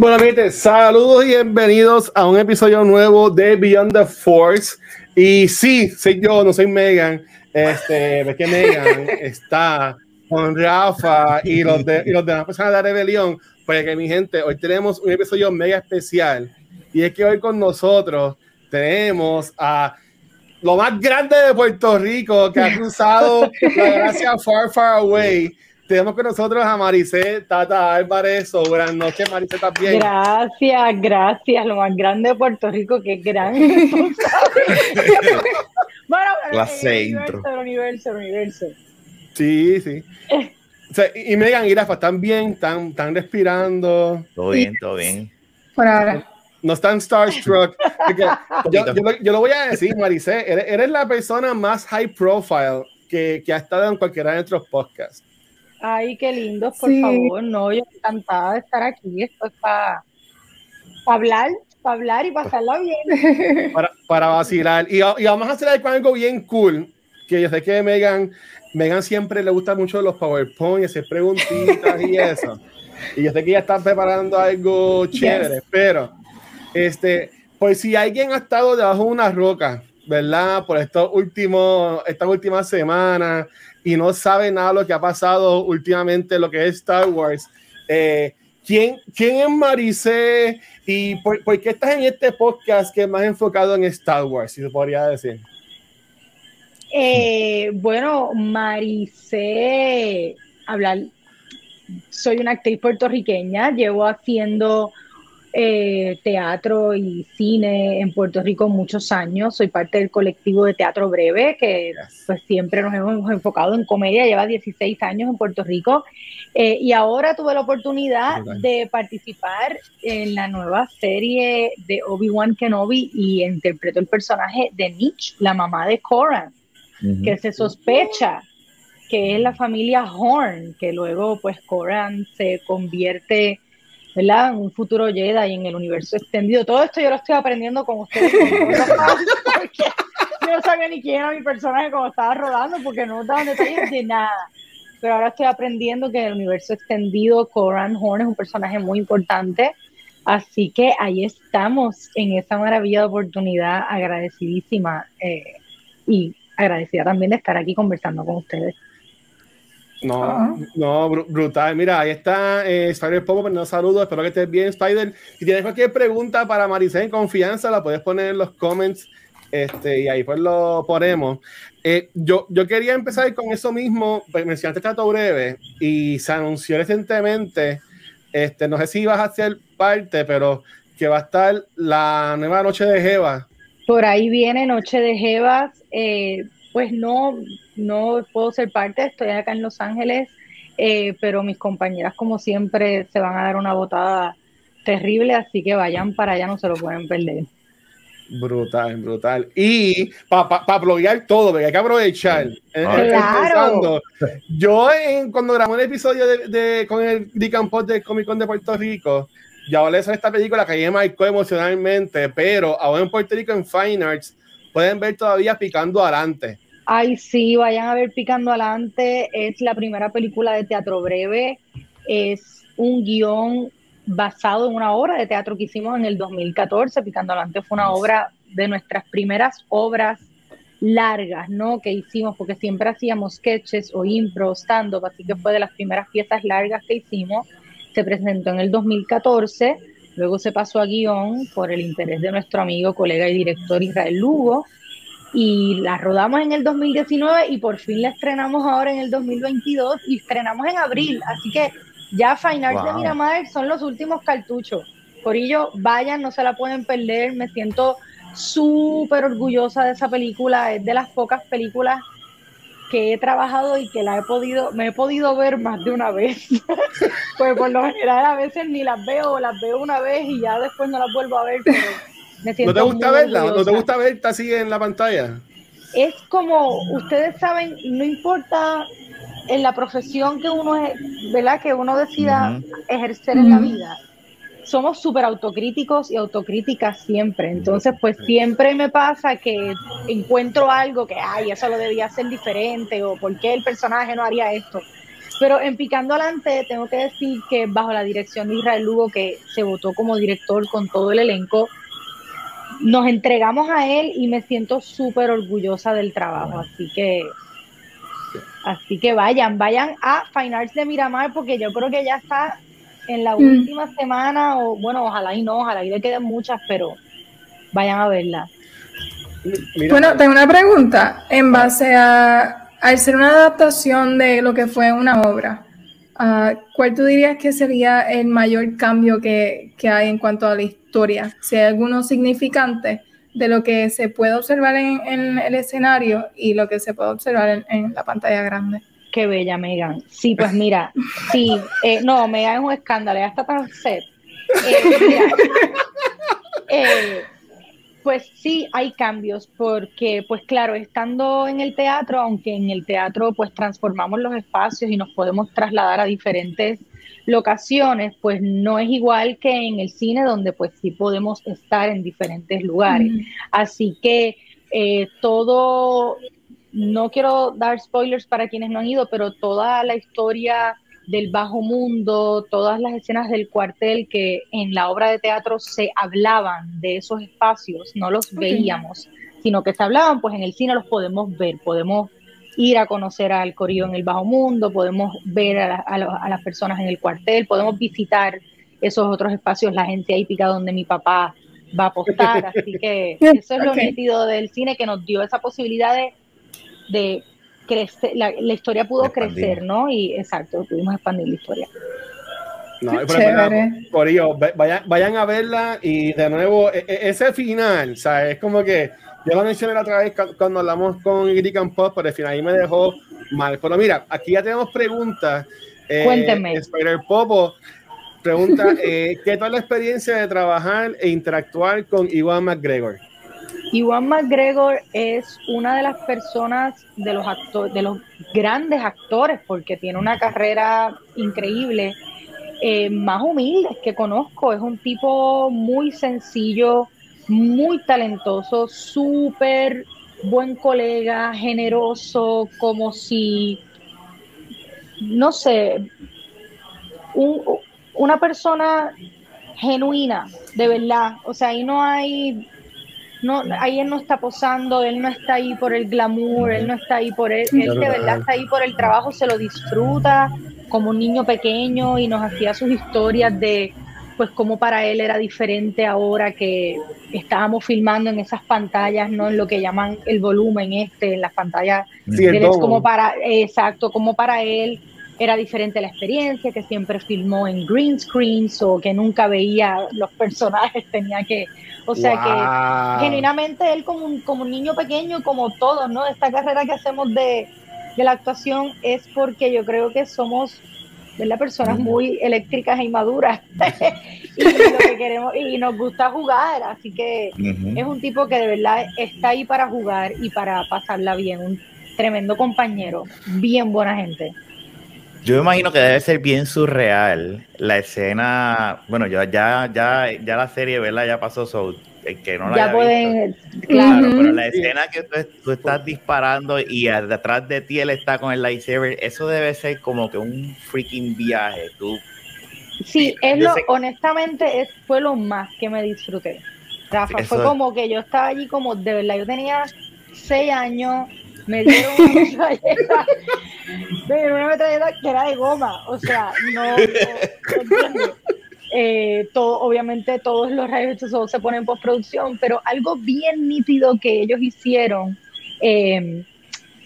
Bueno, gente, saludos y bienvenidos a un episodio nuevo de Beyond the Force. Y sí, soy yo, no soy Megan. Este, ves que Megan está con Rafa y los, de, y los demás personas de la rebelión. Porque mi gente, hoy tenemos un episodio mega especial. Y es que hoy con nosotros tenemos a lo más grande de Puerto Rico que ha cruzado la gracia Far Far Away tenemos con nosotros a Maricé Tata Álvarez. Buenas noches, Maricé, también. Gracias, gracias. Lo más grande de Puerto Rico, que es grande. bueno, clase el universo, el universo, el universo. Sí, sí. O sea, y Megan y Rafa, ¿están bien? ¿Están, ¿Están respirando? Todo bien, todo bien. Por ahora. No están starstruck. yo, yo, yo, lo voy a decir, Maricé, eres, eres, la persona más high profile que, que ha estado en cualquiera de nuestros podcasts. Ay, qué lindo, por sí. favor. No, yo encantada de estar aquí. Esto es para pa hablar, para hablar y pasarla bien. Para, para vacilar. Y, y, vamos a hacer algo bien cool. Que yo sé que Megan, Megan siempre le gusta mucho los PowerPoint, hacer preguntitas y eso. Y yo sé que ella está preparando algo chévere, yes. pero este, pues si alguien ha estado debajo de una roca, ¿verdad? Por estos últimos, estas últimas semanas y no sabe nada lo que ha pasado últimamente, lo que es Star Wars. Eh, ¿quién, ¿Quién es Maricé y por, por, qué estás en este podcast que es más enfocado en Star Wars, si se podría decir? Eh, bueno, Maricé, hablar, soy una actriz puertorriqueña, llevo haciendo eh, teatro y cine en Puerto Rico muchos años. Soy parte del colectivo de Teatro Breve, que pues siempre nos hemos enfocado en comedia, lleva 16 años en Puerto Rico. Eh, y ahora tuve la oportunidad okay. de participar en la nueva serie de Obi-Wan Kenobi y interpreto el personaje de Nietzsche, la mamá de Coran, uh -huh. que se sospecha que es la familia Horn, que luego pues Coran se convierte ¿verdad? En un futuro Jedi y en el universo extendido. Todo esto yo lo estoy aprendiendo con ustedes. porque yo no sabía ni quién era mi personaje cuando estaba rodando porque no daban detalles de nada. Pero ahora estoy aprendiendo que en el universo extendido Coran Horn es un personaje muy importante. Así que ahí estamos en esa maravillosa oportunidad, agradecidísima eh, y agradecida también de estar aquí conversando con ustedes. No, -huh. no, br brutal. Mira, ahí está eh, Spider Popo, pero no saludos. Espero que estés bien, Spider. Si tienes cualquier pregunta para Maricé en confianza, la puedes poner en los comments este, y ahí pues lo ponemos. Eh, yo, yo quería empezar con eso mismo. Pues, mencionaste trato breve y se anunció recientemente. Este, no sé si vas a ser parte, pero que va a estar la nueva Noche de Jeva. Por ahí viene Noche de Jevas. Eh, pues no, no puedo ser parte, estoy acá en Los Ángeles, eh, pero mis compañeras como siempre se van a dar una botada terrible, así que vayan para allá, no se lo pueden perder. Brutal, brutal. Y para pa, pa bloguear todo, porque hay que aprovechar. Eh, claro. Yo en, cuando grabé el episodio de, de, con el Dicampot de Comic Con de Puerto Rico, ya hablé sobre esta película que a mí me marcó emocionalmente, pero ahora en Puerto Rico en Fine Arts pueden ver todavía Picando Adelante. Ay, sí, vayan a ver Picando Adelante. Es la primera película de teatro breve. Es un guion basado en una obra de teatro que hicimos en el 2014. Picando Adelante fue una obra de nuestras primeras obras largas, ¿no? Que hicimos, porque siempre hacíamos sketches o impro, stand-up, así que fue de las primeras piezas largas que hicimos. Se presentó en el 2014 Luego se pasó a guion por el interés de nuestro amigo, colega y director Israel Lugo. Y la rodamos en el 2019 y por fin la estrenamos ahora en el 2022 y estrenamos en abril. Así que ya Fine Arts wow. de Miramar son los últimos cartuchos. Por ello, vayan, no se la pueden perder. Me siento súper orgullosa de esa película. Es de las pocas películas que he trabajado y que la he podido, me he podido ver más de una vez. pues por lo general a veces ni las veo, las veo una vez y ya después no las vuelvo a ver, pero me siento ¿No te gusta verla? ¿No te gusta verte así en la pantalla? es como, ustedes saben, no importa en la profesión que uno es, ¿verdad? Que uno decida ejercer en la vida. Somos súper autocríticos y autocríticas siempre. Entonces, pues siempre me pasa que encuentro algo que, ay, eso lo debía hacer diferente o por qué el personaje no haría esto. Pero en Picando Adelante, tengo que decir que bajo la dirección de Israel Lugo, que se votó como director con todo el elenco, nos entregamos a él y me siento súper orgullosa del trabajo. Así que, así que vayan, vayan a Fine Arts de Miramar porque yo creo que ya está en la mm. última semana o bueno, ojalá y no, ojalá y le queden muchas, pero vayan a verla. Bueno, tengo una pregunta en base a al ser una adaptación de lo que fue una obra. Ah, ¿Cuál tú dirías que sería el mayor cambio que, que, hay en cuanto a la historia? Si hay alguno significante de lo que se puede observar en, en el escenario y lo que se puede observar en, en, la pantalla grande. Qué bella, Megan. Sí, pues mira, sí, eh, no, Megan es un escándalo, ya está set. Eh, mira, eh, pues sí, hay cambios, porque pues claro, estando en el teatro, aunque en el teatro pues transformamos los espacios y nos podemos trasladar a diferentes locaciones, pues no es igual que en el cine donde pues sí podemos estar en diferentes lugares. Así que eh, todo, no quiero dar spoilers para quienes no han ido, pero toda la historia del bajo mundo, todas las escenas del cuartel que en la obra de teatro se hablaban de esos espacios, no los veíamos, sino que se hablaban, pues en el cine los podemos ver, podemos ir a conocer al corillo en el bajo mundo, podemos ver a, las personas en el cuartel, podemos visitar esos otros espacios, la agencia hípica donde mi papá va a apostar, así que eso es lo nítido del cine que nos dio esa posibilidad de, de crecer, la, historia pudo crecer, ¿no? Y exacto, pudimos expandir la historia. No, por ello, vayan, vayan a verla y de nuevo, e, e, ese final, o es como que yo lo mencioné la otra vez cuando hablamos con Irican Pop, pero el final ahí me dejó mal. Pero mira, aquí ya tenemos preguntas. Eh, Cuénteme. Spider Popo pregunta: eh, ¿Qué tal la experiencia de trabajar e interactuar con Iwan McGregor? Iwan McGregor es una de las personas de los actores, de los grandes actores, porque tiene una carrera increíble, eh, más humilde que conozco. Es un tipo muy sencillo, muy talentoso, súper buen colega, generoso, como si, no sé, una persona genuina, de verdad. O sea, ahí no hay no, ahí él no está posando, él no está ahí por el glamour, él no está ahí por él, él de verdad está ahí por el trabajo, se lo disfruta como un niño pequeño y nos hacía sus historias de pues cómo para él era diferente ahora que estábamos filmando en esas pantallas, no en lo que llaman el volumen este, en las pantallas, como para, exacto, como para él era diferente la experiencia, que siempre filmó en green screens o que nunca veía los personajes, tenía que o sea que genuinamente él como un, como un niño pequeño, como todos, ¿no? Esta carrera que hacemos de, la actuación es porque yo creo que somos las personas muy eléctricas e inmaduras. Y lo que queremos y nos gusta jugar así que es un tipo que de verdad está ahí para jugar y para pasarla bien. Un tremendo compañero bien buena gente yo me imagino que debe ser bien surreal la escena. Bueno, ya, ya, ya, ya la serie, ¿verdad? Ya pasó, so, el que no la ya pueden, Claro, pero la escena que tú, estás disparando y detrás de ti él está con el lightsaber, eso debe ser como que un freaking viaje. Tú, sí, es lo, honestamente, es, fue lo más que me disfruté. Rafa, fue como que yo estaba allí como, de verdad, yo tenía seis años, me dieron una metralleta, me dieron una metralleta que era de goma, o sea, no, eh, todo, obviamente todos los rayos se ponen en postproducción, pero algo bien nítido que ellos hicieron em,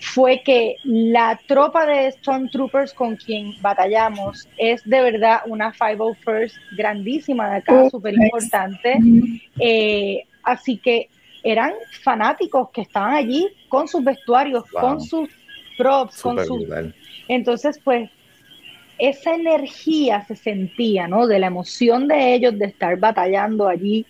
fue que la tropa de Stormtroopers con quien batallamos es de verdad una 501st grandísima de acá, súper importante. Eh, así que eran fanáticos que estaban allí con sus vestuarios, con sus props, con sus... Entonces, pues, esa energía se sentía, ¿no? De la emoción de ellos de estar batallando allí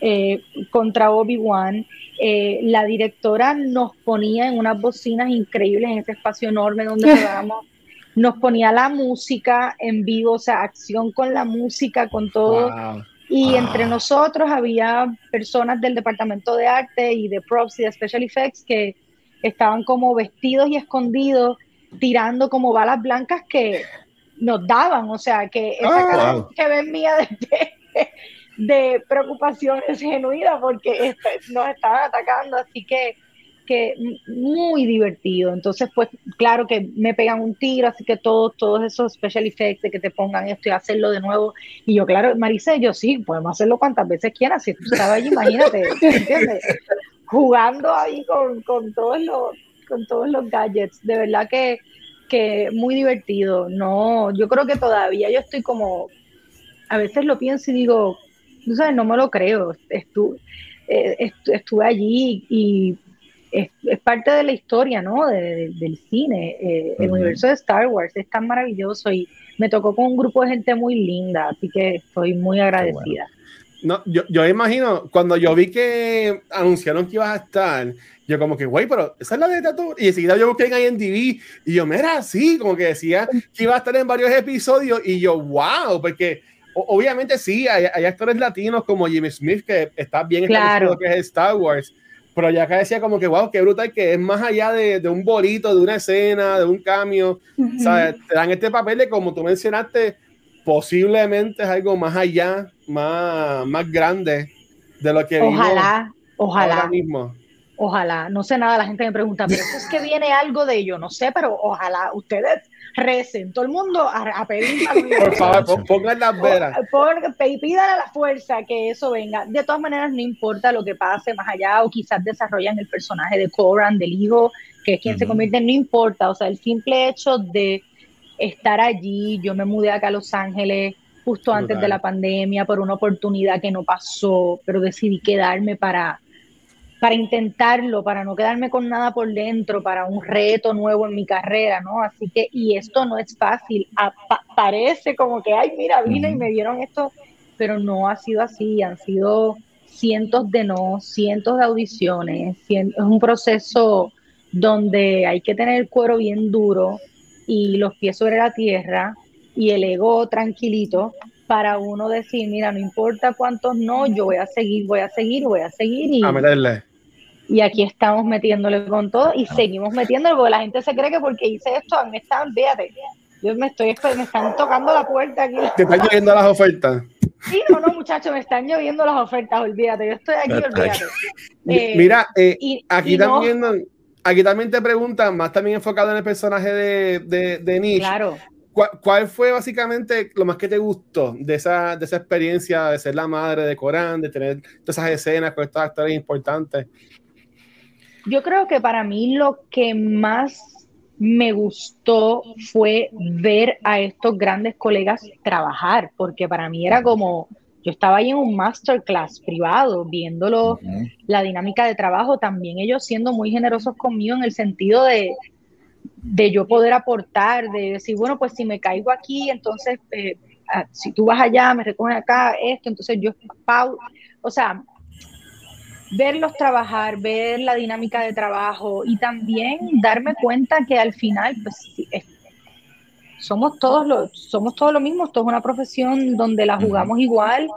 eh, contra Obi-Wan. Eh, la directora nos ponía en unas bocinas increíbles en ese espacio enorme donde estábamos. Nos ponía la música en vivo, o sea, acción con la música, con todo. Y entre nosotros había personas del departamento de arte y de props y de special effects que estaban como vestidos y escondidos, tirando como balas blancas que nos daban. O sea, que esa ah, cara que ven mía de, de preocupación es genuina porque nos estaban atacando. Así que que muy divertido. Entonces, pues claro que me pegan un tiro, así que todos, todos esos special effects de que te pongan esto y hacerlo de nuevo. Y yo, claro, Marisa, yo sí, podemos hacerlo cuantas veces quieras. Si tú estabas allí, imagínate, ¿entiendes? Jugando ahí con, con, todos los, con todos los gadgets. De verdad que, que muy divertido. No, yo creo que todavía yo estoy como, a veces lo pienso y digo, tú sabes, no me lo creo. Estuve, eh, estuve allí y es, parte de la historia, ¿no? del cine. Eh, el universo de Star Wars es tan maravilloso y me tocó con un grupo de gente muy linda, así que estoy muy agradecida. No, yo, yo imagino, cuando yo vi que anunciaron que ibas a estar, yo como que, güey, pero esa es la de Tatu. Y enseguida yo busqué en IMDb y yo, mira, sí, como que decía que iba a estar en varios episodios y yo, wow, porque obviamente sí, hay, hay actores latinos como Jimmy Smith que está bien claro. que es Star Wars, pero ya acá decía como que, wow, qué brutal que es más allá de, de un bolito, de una escena, de un cambio. o sea, te dan este papel de, como tú mencionaste, posiblemente es algo más allá, más, más grande de lo que Ojalá, ojalá. Ahora mismo. Ojalá, no sé nada, la gente me pregunta, pero es que viene algo de ello, no sé, pero ojalá ustedes recen, todo el mundo a, pedir Por favor, pongan las velas. pidan a la fuerza que eso venga. De todas maneras, no importa lo que pase más allá, o quizás desarrollan el personaje de Coran, del hijo, que es quien se convierte, no importa. O sea, el simple hecho de estar allí, yo me mudé acá a Los Ángeles justo antes de la pandemia por una oportunidad que no pasó, pero decidí quedarme para para intentarlo, para no quedarme con nada por dentro, para un reto nuevo en mi carrera, ¿no? Así que, y esto no es fácil, parece como que, ay, mira, vine y me dieron esto, pero no ha sido así, han sido cientos de no, cientos de audiciones, es un proceso donde hay que tener el cuero bien duro y los pies sobre la tierra y el ego tranquilito para uno decir, mira, no importa cuántos no, yo voy a seguir, voy a seguir, voy a seguir y, a meterle y aquí estamos metiéndole con todo y seguimos metiéndole porque la gente se cree que porque hice esto, me están, fíjate, yo me estoy, me están tocando la puerta aquí. ¿Te están lloviendo las ofertas? Sí, no, no, muchachos, me están lloviendo las ofertas, olvídate, yo estoy aquí, olvídate. Eh, Mira, eh, aquí también... Aquí también te preguntan, más también enfocado en el personaje de, de, de Nish. Claro. ¿Cuál, fue básicamente lo más que te gustó de esa, de esa experiencia de ser la madre de Corán, de tener todas esas escenas con estos actores importantes? Yo creo que para mí lo que más me gustó fue ver a estos grandes colegas trabajar, porque para mí era como, yo estaba ahí en un masterclass privado, viéndolo, la dinámica de trabajo, también ellos siendo muy generosos conmigo en el sentido de, de yo poder aportar, de decir, bueno, pues si me caigo aquí, entonces, eh, ah, si tú vas allá, me recogen acá, esto, entonces yo, o sea, verlos trabajar, ver la dinámica de trabajo y también darme cuenta que al final pues, somos todos lo, somos todos lo mismo, esto es una profesión donde la jugamos igual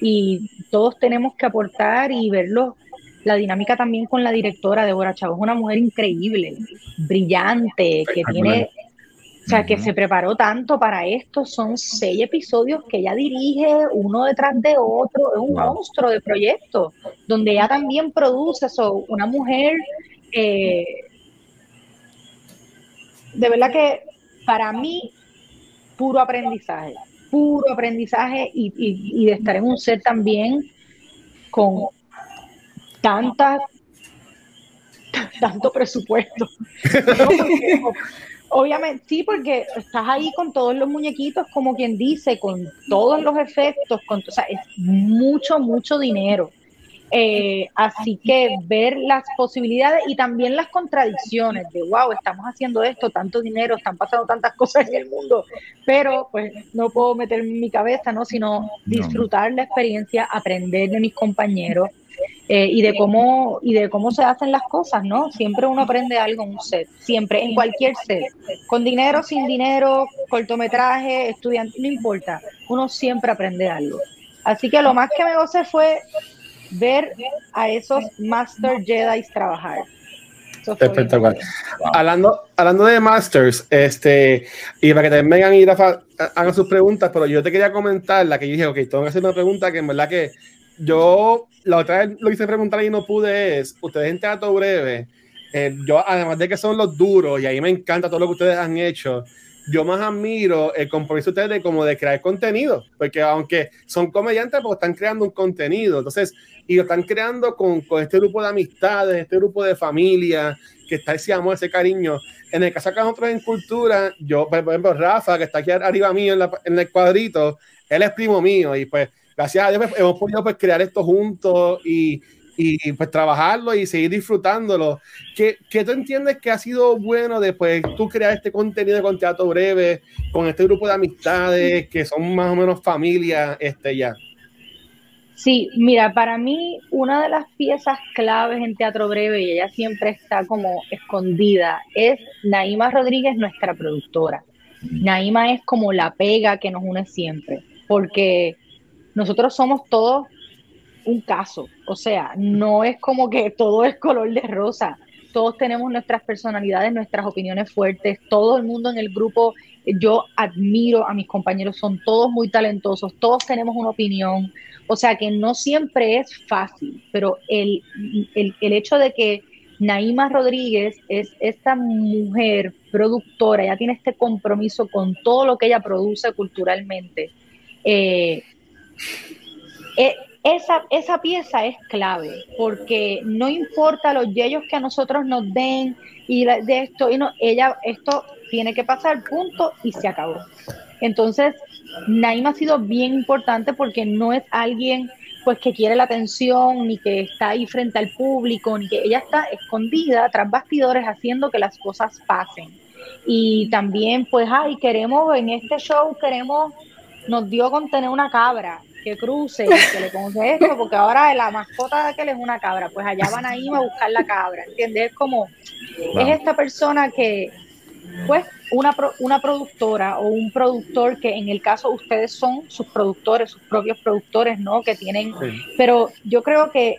y todos tenemos que aportar y verlo la dinámica también con la directora Débora Chavo, es una mujer increíble, brillante, que tiene o sea, que se preparó tanto para esto. Son seis episodios que ella dirige uno detrás de otro. Es un monstruo de proyecto, donde ella también produce eso. Una mujer, eh, de verdad que para mí, puro aprendizaje, puro aprendizaje y, de estar en un set también con tantas tanto presupuesto. Obviamente, sí, porque estás ahí con todos los muñequitos, como quien dice, con todos los efectos, con, o sea, es mucho, mucho dinero. Eh, así que ver las posibilidades y también las contradicciones de, wow, estamos haciendo esto, tanto dinero, están pasando tantas cosas en el mundo, pero pues no puedo meter en mi cabeza, ¿no? Sino disfrutar la experiencia, aprender de mis compañeros eh, y de cómo y de cómo se hacen las cosas, ¿no? Siempre uno aprende algo en un set, siempre, en cualquier set, con dinero, sin dinero, cortometraje, estudiante, no importa, uno siempre aprende algo. Así que lo más que me gocé fue ver a esos Master Jedi trabajar. Espectacular. Hablando, hablando de Masters, este, y para que también vengan y hagan sus preguntas, pero yo te quería comentar la que yo dije, ok, tengo que hacer una pregunta que en verdad que yo la otra vez lo hice preguntar y no pude es, ustedes en Teatro Breve, eh, yo además de que son los duros y ahí me encanta todo lo que ustedes han hecho, yo más admiro el compromiso de ustedes como de crear contenido, porque aunque son comediantes, pues están creando un contenido, entonces, y lo están creando con, con este grupo de amistades, este grupo de familia, que está ese amor, ese cariño. En el caso de nosotros en cultura, yo, por ejemplo, Rafa, que está aquí arriba mío en, en el cuadrito, él es primo mío y pues gracias a Dios pues, hemos podido pues, crear esto juntos y, y pues trabajarlo y seguir disfrutándolo. ¿Qué, ¿Qué, tú entiendes que ha sido bueno después tú crear este contenido con teatro breve, con este grupo de amistades que son más o menos familia este, ya? Sí, mira, para mí una de las piezas claves en Teatro Breve, y ella siempre está como escondida, es Naima Rodríguez, nuestra productora. Naima es como la pega que nos une siempre, porque nosotros somos todos un caso, o sea, no es como que todo es color de rosa, todos tenemos nuestras personalidades, nuestras opiniones fuertes, todo el mundo en el grupo, yo admiro a mis compañeros, son todos muy talentosos, todos tenemos una opinión, o sea que no siempre es fácil, pero el, el, el hecho de que Naima Rodríguez es esta mujer productora, ya tiene este compromiso con todo lo que ella produce culturalmente. Eh, eh, esa, esa pieza es clave, porque no importa los yellos que a nosotros nos den y de esto, y no, ella, esto tiene que pasar, punto, y se acabó. Entonces, Naima ha sido bien importante porque no es alguien pues que quiere la atención, ni que está ahí frente al público, ni que ella está escondida tras bastidores haciendo que las cosas pasen. Y también, pues, ay, queremos, en este show queremos, nos dio con tener una cabra que cruce, que le esto, porque ahora la mascota de aquel es una cabra, pues allá van a ir a buscar la cabra, ¿entiendes? Es como, es esta persona que, pues, una, una productora o un productor que en el caso ustedes son sus productores, sus propios productores, ¿no? Que tienen, pero yo creo que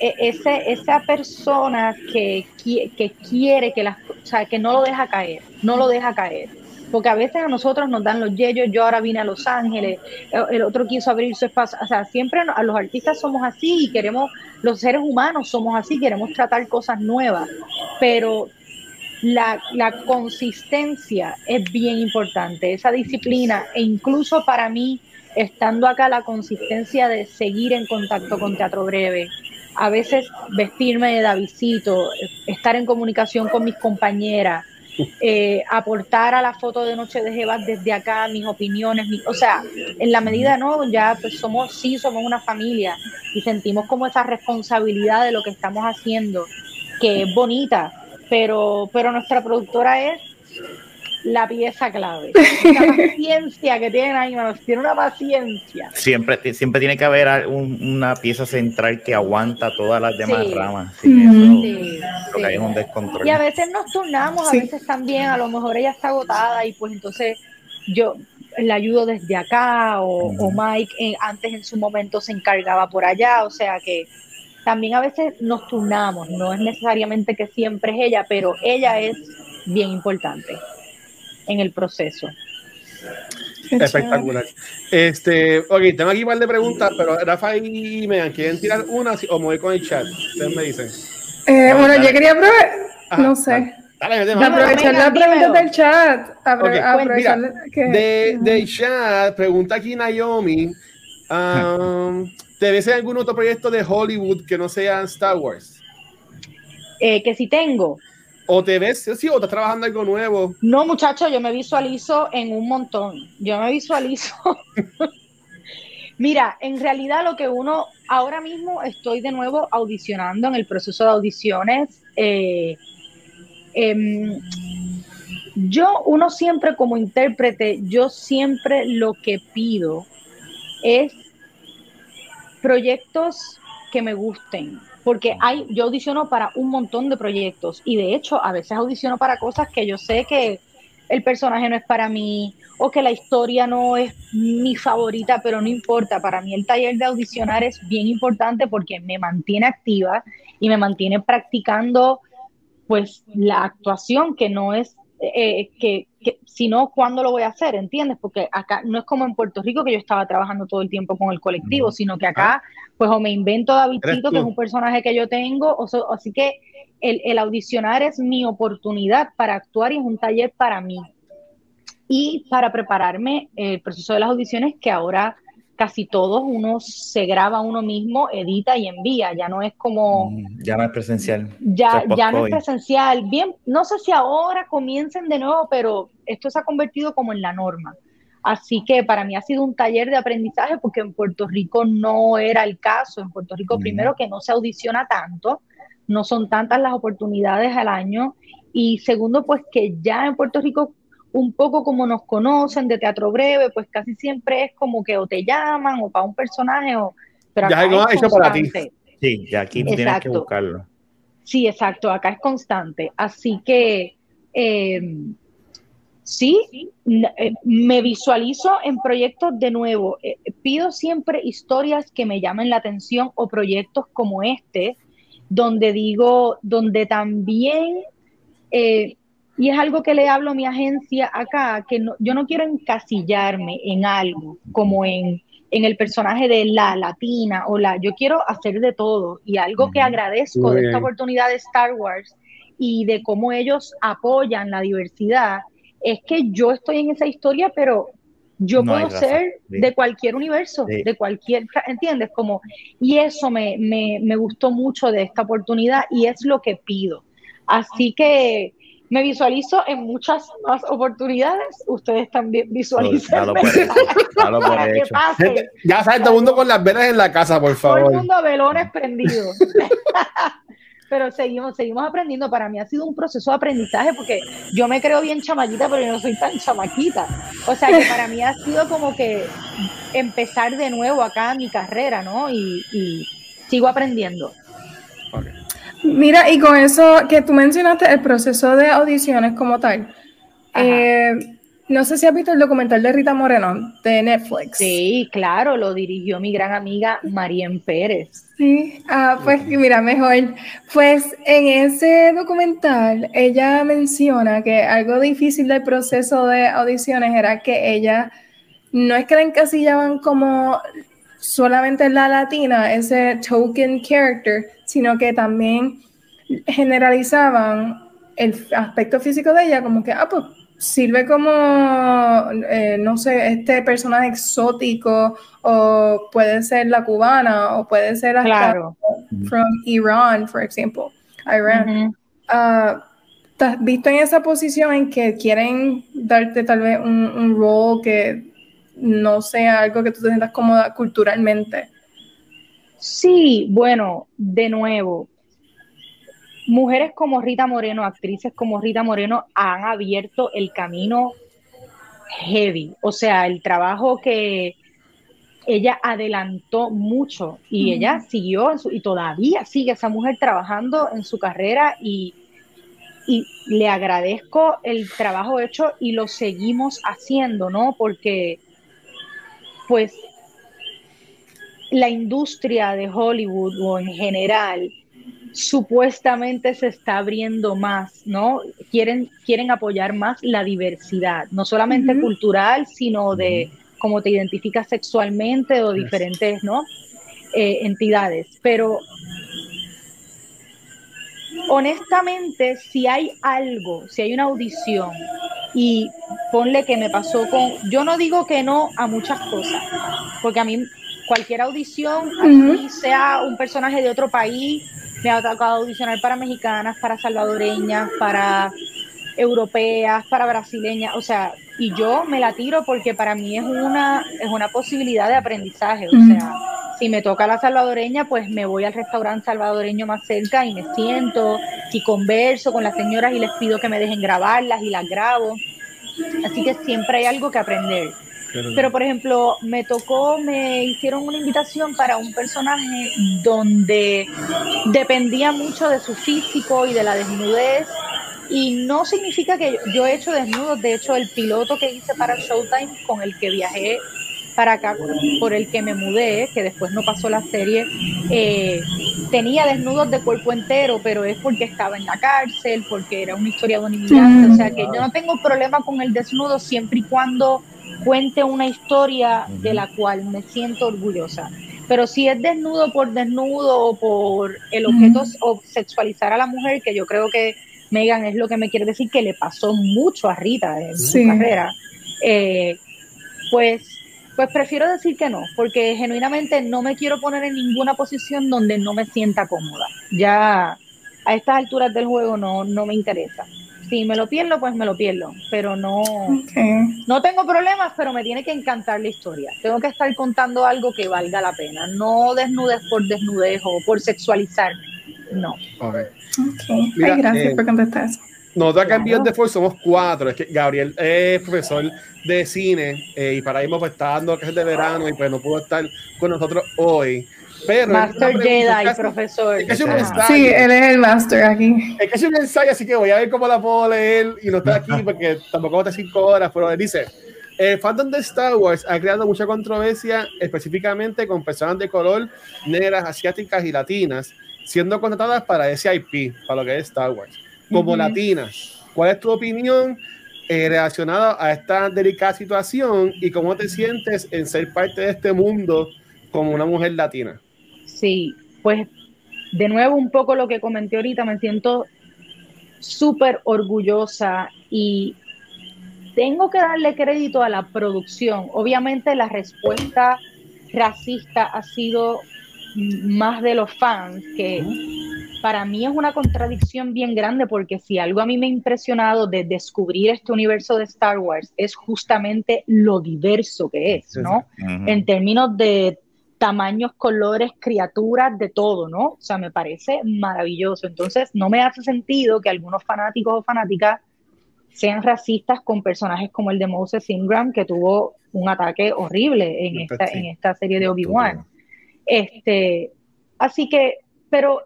e, ese, esa persona que, que quiere que las, o sea, que no lo deja caer, no lo deja caer porque a veces a nosotros nos dan los yellos, yo ahora vine a Los Ángeles, el otro quiso abrir su espacio, o sea, siempre a los artistas somos así y queremos, los seres humanos somos así, queremos tratar cosas nuevas, pero la, la consistencia es bien importante, esa disciplina, e incluso para mí, estando acá, la consistencia de seguir en contacto con Teatro Breve, a veces vestirme de Davidito, estar en comunicación con mis compañeras, eh, aportar a la foto de Noche de Jeva desde acá mis opiniones, o sea, en la medida, ¿no? Ya pues somos, sí, somos una familia y sentimos como esa responsabilidad de lo que estamos haciendo, que es bonita, pero, pero nuestra productora es la pieza clave. La paciencia que tienen ahí, tiene una paciencia. Siempre, siempre tiene que haber una pieza central que aguanta todas las demás ramas. Sí, hay un descontrol. Y a veces nos turnamos, a veces también, a lo mejor ella está agotada y pues entonces yo la ayudo desde acá o, Mike eh, antes en su momento se encargaba por allá, o sea que también a veces nos turnamos, no es necesariamente que siempre es ella, pero ella es bien importante en el proceso. Espectacular. Este, ok, tengo aquí un par de preguntas, pero Rafa y Megan, ¿quieren tirar una o me voy con el chat? Ustedes me dicen. Eh, bueno, yo quería probar, no sé. Dale, aprovechar la pregunta del chat. de, del chat, pregunta aquí Naomi. Um, ¿Te ves en algún otro proyecto de Hollywood que no sea Star Wars? Eh, que si tengo. ¿O te ves, o estás trabajando algo nuevo? No, muchacho, yo me visualizo en un montón. Yo me visualizo. Mira, en realidad lo que uno, ahora mismo estoy de nuevo audicionando en el proceso de audiciones. Eh, em, yo, uno siempre como intérprete, yo siempre lo que pido es proyectos que me gusten, porque hay, yo audiciono para un montón de proyectos y de hecho a veces audiciono para cosas que yo sé que el personaje no es para mí o que la historia no es mi favorita, pero no importa. Para mí el taller de audicionar es bien importante porque me mantiene activa y me mantiene practicando pues la actuación que no es eh, que, que, sino cuándo lo voy a hacer, ¿entiendes? Porque acá no es como en Puerto Rico que yo estaba trabajando todo el tiempo con el colectivo, sino que acá, pues o me invento Davidito, que es un personaje que yo tengo, o así que el, el, audicionar es mi oportunidad para actuar y es un taller para mí. Y para prepararme el proceso de las audiciones, que ahora casi todos uno se graba uno mismo, edita y envía, ya no es como... Mm, ya no es presencial. Ya, ya no es presencial. Bien, no sé si ahora comiencen de nuevo, pero esto se ha convertido como en la norma. Así que para mí ha sido un taller de aprendizaje porque en Puerto Rico no era el caso. En Puerto Rico, primero, que no se audiciona tanto, no son tantas las oportunidades al año. Y segundo, pues que ya en Puerto Rico, un poco como nos conocen de teatro breve, pues casi siempre es como que o te llaman o para un personaje o... Pero ya algo hecho para ti. Sí, ya aquí tienes que buscarlo. Sí, exacto, acá es constante. Así que em, sí, eh, me visualizo en proyectos de nuevo. Eh, pido siempre historias que me llamen la atención o proyectos como este, donde digo, donde también, eh, y es algo que le hablo a mi agencia acá, que yo no quiero encasillarme en algo, como en, en, el personaje de la latina o la, yo quiero hacer de todo. Y algo que agradezco de esta oportunidad de Star Wars y de cómo ellos apoyan la diversidad, es que yo estoy en esa historia, pero yo puedo ser de cualquier universo, de cualquier, ¿entiendes? Como, y eso me, me, me, gustó mucho de esta oportunidad y es lo que pido. Así que me visualizo en muchas más oportunidades. Ustedes también visualizan. Ya sabes, todo el mundo con las velas en la casa, por favor. Todo el mundo velones prendidos. pero seguimos, seguimos aprendiendo. Para mí ha sido un proceso de aprendizaje porque yo me creo bien chamaquita, pero yo no soy tan chamaquita. O sea que para mí ha sido como que empezar de nuevo acá mi carrera, ¿no? Y, sigo aprendiendo. Mira, y con eso que tú mencionaste, el proceso de audiciones como tal, eh, no sé si has visto el documental de Rita Moreno de Netflix. Sí, claro, lo dirigió mi gran amiga Marien Pérez. Sí, ah, pues mira, mejor. Pues en ese documental ella menciona que algo difícil del proceso de audiciones era que ella no es que la encasillaban como solamente la latina, ese token character, sino que también generalizaban el aspecto físico de ella como que, ah, pues sirve como, eh, no sé, este personaje exótico o puede ser la cubana o puede ser hasta claro. from Iran, por ejemplo, Iran. ¿Estás visto en esa posición en que quieren darte tal vez un, un rol que no sea algo que tú te sientas cómoda culturalmente? Sí, bueno, de nuevo, mujeres como Rita Moreno, actrices como Rita Moreno, han abierto el camino heavy. O sea, el trabajo que ella adelantó mucho y ella siguió y todavía sigue esa mujer trabajando en su carrera y, y le agradezco el trabajo hecho y lo seguimos haciendo, ¿no? Porque pues la industria de Hollywood o en general supuestamente se está abriendo más, ¿no? Quieren, quieren apoyar más la diversidad, no solamente cultural, sino de cómo te identificas sexualmente o diferentes, ¿no? Eh, entidades. Pero honestamente, si hay algo, si hay una audición y ponle que me pasó con, yo no digo que no a muchas cosas, porque a mí cualquier audición, así sea un personaje de otro país, me ha tocado audicionar para mexicanas, para salvadoreñas, para europeas, para brasileñas, o sea, y yo me la tiro porque para mí es una, es una posibilidad de aprendizaje, o sea, si me toca la salvadoreña, pues me voy al restaurante salvadoreño más cerca y me siento y converso con las señoras y les pido que me dejen grabarlas y las grabo. Así que siempre hay algo que aprender. Pero, por ejemplo, me tocó, me hicieron una invitación para un personaje donde dependía mucho de su físico y de la desnudez. Y no significa que yo, he hecho desnudos. De hecho, el piloto que hice para Showtime, con el que viajé para acá, por el que me mudé, que después no pasó la serie, eh, tenía desnudos de cuerpo entero, pero es porque estaba en la cárcel, porque era una historia de un inmigrante. O sea que yo no tengo problema con el desnudo siempre y cuando cuente una historia de la cual me siento orgullosa. Pero si es desnudo por desnudo o por el objeto o sexualizar a la mujer, que yo creo que Megan es lo que me quiere decir que le pasó mucho a Rita en su carrera, eh, pues, pues prefiero decir que no, porque genuinamente no me quiero poner en ninguna posición donde no me sienta cómoda. Ya a estas alturas del juego no, no me interesa si me lo pierdo, pues me lo pierdo, pero no, no tengo problemas, pero me tiene que encantar la historia. Tengo que estar contando algo que valga la pena, no desnudes por desnudez o por sexualizarme, no. Okay. gracias eh, por contestar eso. Nosotros acá en Beyond the Force somos cuatro. Es que Gabriel es profesor de cine eh, y para irme pues está dando clases de verano y pues no pudo estar con nosotros hoy. Master Jedi, profesor. Sí, él es el Master aquí. Es que es un ensayo, así que voy a ver cómo la puedo leer y no está aquí porque tampoco va a cinco horas, pero él dice. El fandom de Star Wars ha creado mucha controversia, específicamente con personas de color, negras, asiáticas y latinas, siendo contratadas para ese IP, para lo que es Star Wars, como latinas. ¿Cuál es tu opinión eh, relacionada a esta delicada situación y cómo te sientes en ser parte de este mundo como una mujer latina? Sí, pues de nuevo un poco lo que comenté ahorita, me siento súper orgullosa y tengo que darle crédito a la producción. Obviamente la respuesta racista ha sido más de los fans, que para mí es una contradicción bien grande porque si algo a mí me ha impresionado de descubrir este universo de Star Wars es justamente lo diverso que es, ¿no? En términos de tamaños, colores, criaturas, de todo, ¿no? O sea, me parece maravilloso. Entonces, no me hace sentido que algunos fanáticos o fanáticas sean racistas con personajes como el de Moses Ingram, que tuvo un ataque horrible en esta, en esta serie de Obi-Wan. Este, así que, pero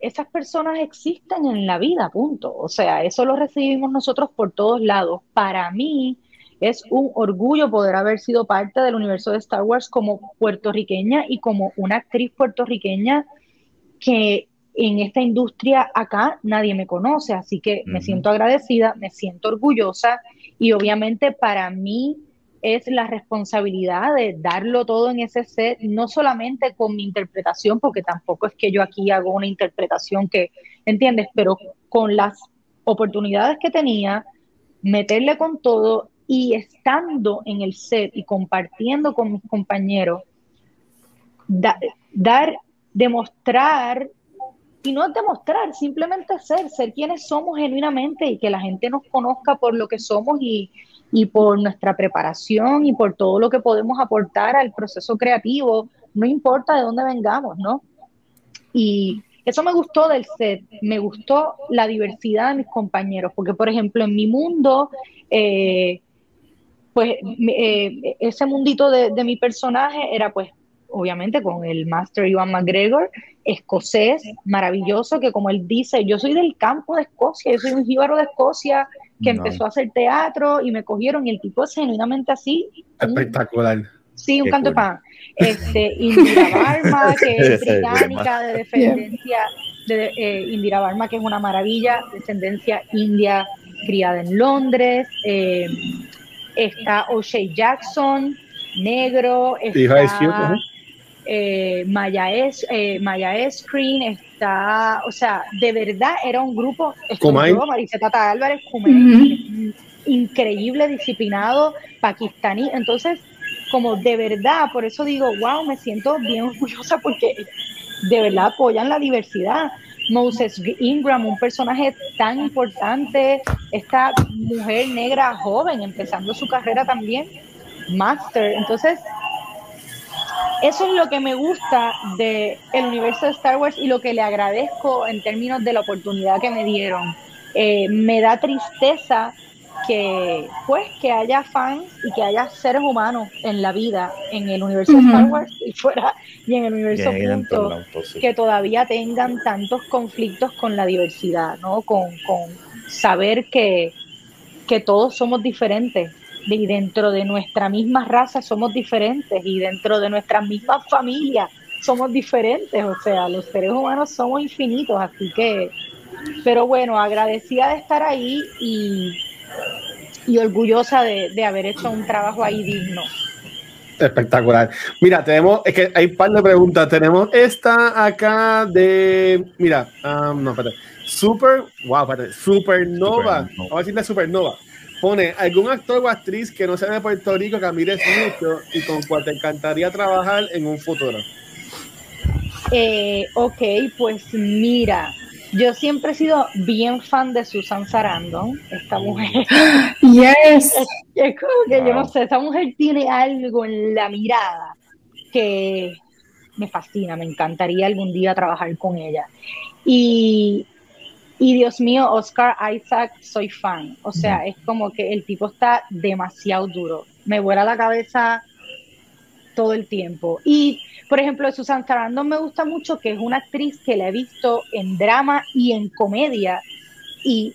esas personas existen en la vida, punto. O sea, eso lo recibimos nosotros por todos lados. Para mí, es un orgullo poder haber sido parte del universo de Star Wars como puertorriqueña y como una actriz puertorriqueña que en esta industria acá nadie me conoce, así que me siento agradecida, me siento orgullosa y obviamente para mí es la responsabilidad de darlo todo en ese set, no solamente con mi interpretación, porque tampoco es que yo aquí hago una interpretación que, ¿entiendes? Pero con las oportunidades que tenía, meterle con todo y estando en el set y compartiendo con mis compañeros, dar, demostrar, y no demostrar, simplemente ser, ser quienes somos genuinamente y que la gente nos conozca por lo que somos y, y por nuestra preparación y por todo lo que podemos aportar al proceso creativo, no importa de dónde vengamos, ¿no? Y eso me gustó del set, me gustó la diversidad de mis compañeros, porque por ejemplo en mi mundo, eh, pues eh, ese mundito de, mi personaje era pues obviamente con el Master Ivan McGregor, escocés, maravilloso, que como él dice, yo soy del campo de Escocia, yo soy un jíbaro de Escocia que empezó a hacer teatro y me cogieron y el tipo es genuinamente así. Espectacular. sí, un canto de pan. Este, Indira Barma, que es británica de descendencia, de, eh, Indira Barma, que es una maravilla, descendencia india, criada en Londres. Eh, está O'Shea Jackson, negro, está eh, Maya, es, eh, Maya Screen, está, o sea, de verdad era un grupo, Marisa Tata Álvarez, increíble, disciplinado, pakistaní, entonces, como de verdad, por eso digo, wow, me siento bien orgullosa porque de verdad apoyan la diversidad. Moses Ingram, un personaje tan importante, esta mujer negra joven empezando su carrera también, Master. Entonces, eso es lo que me gusta del el universo de Star Wars y lo que le agradezco en términos de la oportunidad que me dieron. Eh, me da tristeza que pues que haya fans y que haya seres humanos en la vida, en el universo de Star Wars y fuera y en el universo punto, que todavía tengan tantos conflictos con la diversidad, ¿no? Con, con saber que, que todos somos diferentes y dentro de nuestra misma raza somos diferentes y dentro de nuestra misma familia somos diferentes, o sea, los seres humanos somos infinitos, así que, pero bueno, agradecida de estar ahí y, y orgullosa de, de haber hecho un trabajo ahí digno. Espectacular. Mira, tenemos, es que hay un par de preguntas. Tenemos esta acá de, mira, um, no, espérate. Super, wow, espérate, Supernova. Vamos a decirle Supernova. Pone algún actor o actriz que no sea de Puerto Rico que admires mucho y con cual te encantaría trabajar en un futuro. Eh, ok, pues mira, yo siempre he sido bien fan de Susan Sarandon, esta mujer. Yes. Es, como que yo no sé, esta mujer tiene algo en la mirada que me fascina, me encantaría algún día trabajar con ella. Y y Dios mío, Oscar Isaac, soy fan. O sea, es como que el tipo está demasiado duro. Me vuela la cabeza todo el tiempo. Y, por ejemplo, Susan Sarandon me gusta mucho, que es una actriz que la he visto en drama y en comedia. Y,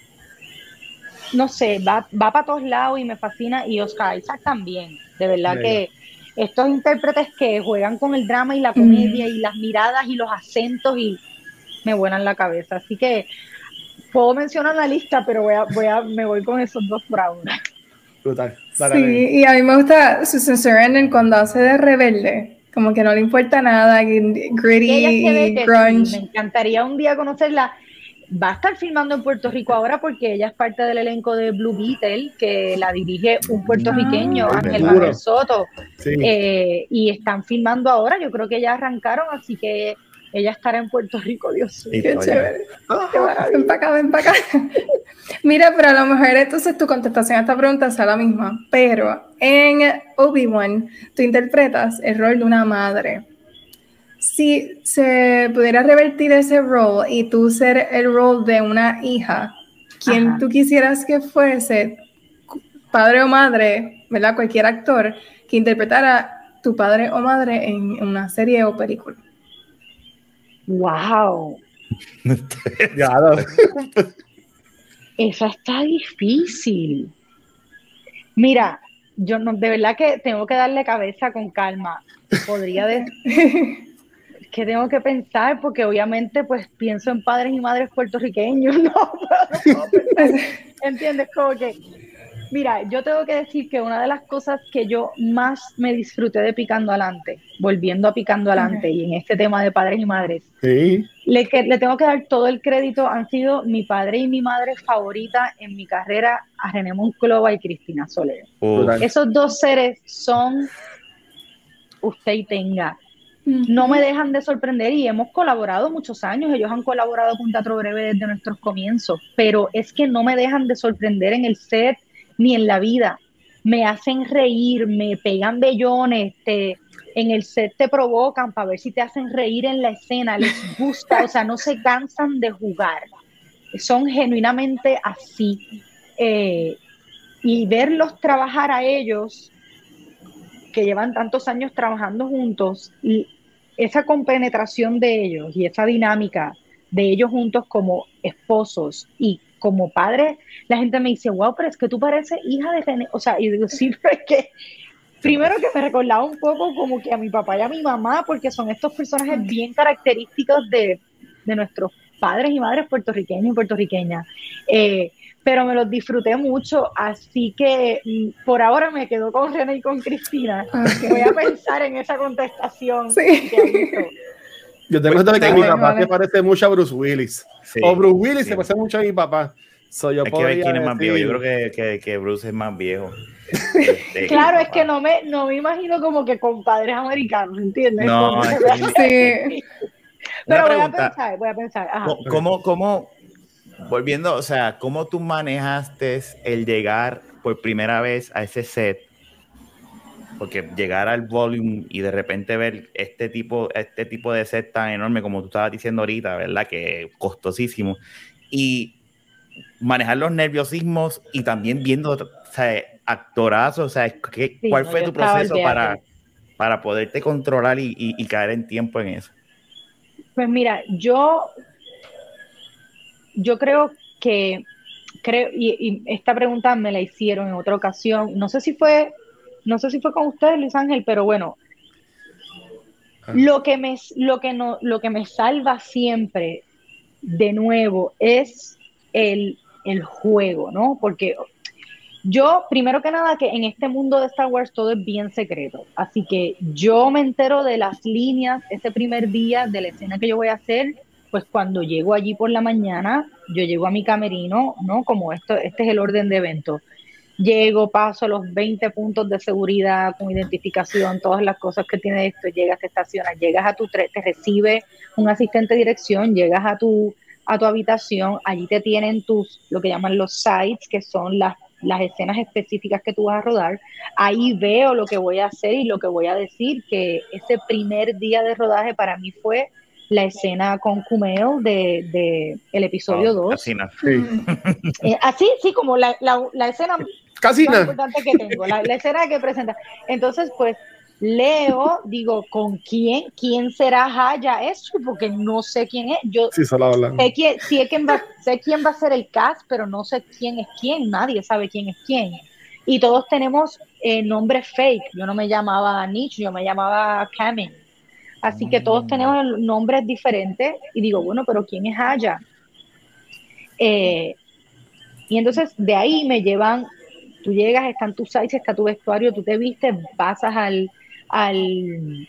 no sé, va, va para todos lados y me fascina. Y Oscar Isaac también. De verdad que estos intérpretes que juegan con el drama y la comedia y las miradas y los acentos y me vuelan la cabeza. Así que puedo mencionar la lista, pero voy a, voy a, me voy con esos dos por ahora. Brutal. sí, y a mí me gusta Susan Sarandon cuando hace de rebelde, como que no le importa nada, gritty, grunge. me encantaría un día conocerla. Va a estar filmando en Puerto Rico ahora porque ella es parte del elenco de Blue Beetle, que la dirige un puertorriqueño, ah, Ángel Manuel Soto. Eh, y están filmando ahora, yo creo que ya arrancaron, así que ella estará en Puerto Rico, Dios mío, qué chévere. ven para acá, ven para acá. Mira, pero a lo mejor entonces tu contestación a esta pregunta sea la misma, pero en Obi-Wan tú interpretas el rol de una madre. Si se pudiera revertir ese rol y tú ser el rol de una hija, ¿quién tú quisieras que fuese, padre o madre, ¿verdad? Cualquier actor que interpretara tu padre o madre en una serie o película. ¡Wow! Esa está difícil. Mira, yo no, de verdad que tengo que darle cabeza con calma. Podría decir que tengo que pensar, porque obviamente pues pienso en padres y madres puertorriqueños, ¿no? ¿Entiendes? Como que Mira, yo tengo que decir que una de las cosas que yo más me disfruté de Picando Adelante, volviendo a Picando Adelante y en este tema de padres y madres, le, le tengo que dar todo el crédito, han sido mi padre y mi madre favorita en mi carrera, a René Monclova y Cristina Soler. Esos dos seres son usted y tenga. No me dejan de sorprender y hemos colaborado muchos años, ellos han colaborado con Teatro Breve desde nuestros comienzos, pero es que no me dejan de sorprender en el set, ni en la vida. Me hacen reír, me pegan bellones, te, en el set te provocan para ver si te hacen reír en la escena, les gusta, o sea, no se cansan de jugar. Son genuinamente así. Eh, y verlos trabajar a ellos, que llevan tantos años trabajando juntos, y esa compenetración de ellos y esa dinámica de ellos juntos como esposos y como padre, la gente me dice, wow, pero es que tú pareces hija de René. O sea, y digo, sí, pero es que primero que me recordaba un poco como que a mi papá y a mi mamá, porque son estos personajes bien característicos de, nuestros padres y madres puertorriqueños y puertorriqueñas. Eh, pero me los disfruté mucho, así que mm, por ahora me quedo con René y con Cristina. Voy a pensar en esa contestación. Sí. Yo tengo que que mi papá se parece mucho a Bruce Willis. O Bruce Willis se parece mucho a mi papá. yo Hay que ver quién es más viejo. Yo creo que, que, que Bruce es más viejo. Este, claro, es que no me, no me imagino como que con padres americanos, ¿entiendes? No, sí. Pero voy a pensar, voy a pensar. ¿Cómo, cómo, volviendo, o sea, cómo tú manejaste el llegar por primera vez a ese set? Porque llegar al volume y de repente ver este tipo, este tipo de set tan enorme como tú estabas diciendo ahorita, ¿verdad? Que costosísimo. Y manejar los nerviosismos y también viendo o sea, actorazos, o sea, ¿qué, ¿cuál fue tu proceso para, para poderte controlar y, y, caer en tiempo en eso? Pues mira, yo, yo creo que, creo, y, esta pregunta me la hicieron en otra ocasión, no sé si fue, no sé si fue con ustedes, Luis Ángel, pero bueno, ah. lo que me, lo que no, lo que me salva siempre, de nuevo, es el, el juego, ¿no? Porque yo, primero que nada, que en este mundo de Star Wars todo es bien secreto. Así que yo me entero de las líneas ese primer día de la escena que yo voy a hacer, pues cuando llego allí por la mañana, yo llego a mi camerino, ¿no? Como esto, este es el orden de evento. Llego, paso los 20 puntos de seguridad con identificación, todas las cosas que tiene esto, llegas, te estacionas, llegas a tu, te recibe un asistente de dirección, llegas a tu a tu habitación, allí te tienen tus, lo que llaman los sites, que son las, las escenas específicas que tú vas a rodar. Ahí veo lo que voy a hacer y lo que voy a decir, que ese primer día de rodaje para mí fue la escena con Kumeo de, de el episodio 2. sí. Eh, así, sí, como la, la, escena más importante que tengo, la, la escena que presenta. Entonces, pues leo, digo, ¿con quién? ¿Quién será Haya esto? Porque no sé quién es. Yo sí, sé, quién, quién va, sé quién va a ser el cast, pero no sé quién es quién. Nadie sabe quién es quién. Y todos tenemos eh, nombres fake. Yo no me llamaba Nietzsche, yo me llamaba Kamen. Así que todos tenemos mm. nombres diferentes. Y digo, bueno, pero ¿quién es Haya? Eh, y entonces de ahí me llevan, tú llegas, están tus sites, está tu vestuario, tú te vistes, pasas al, al,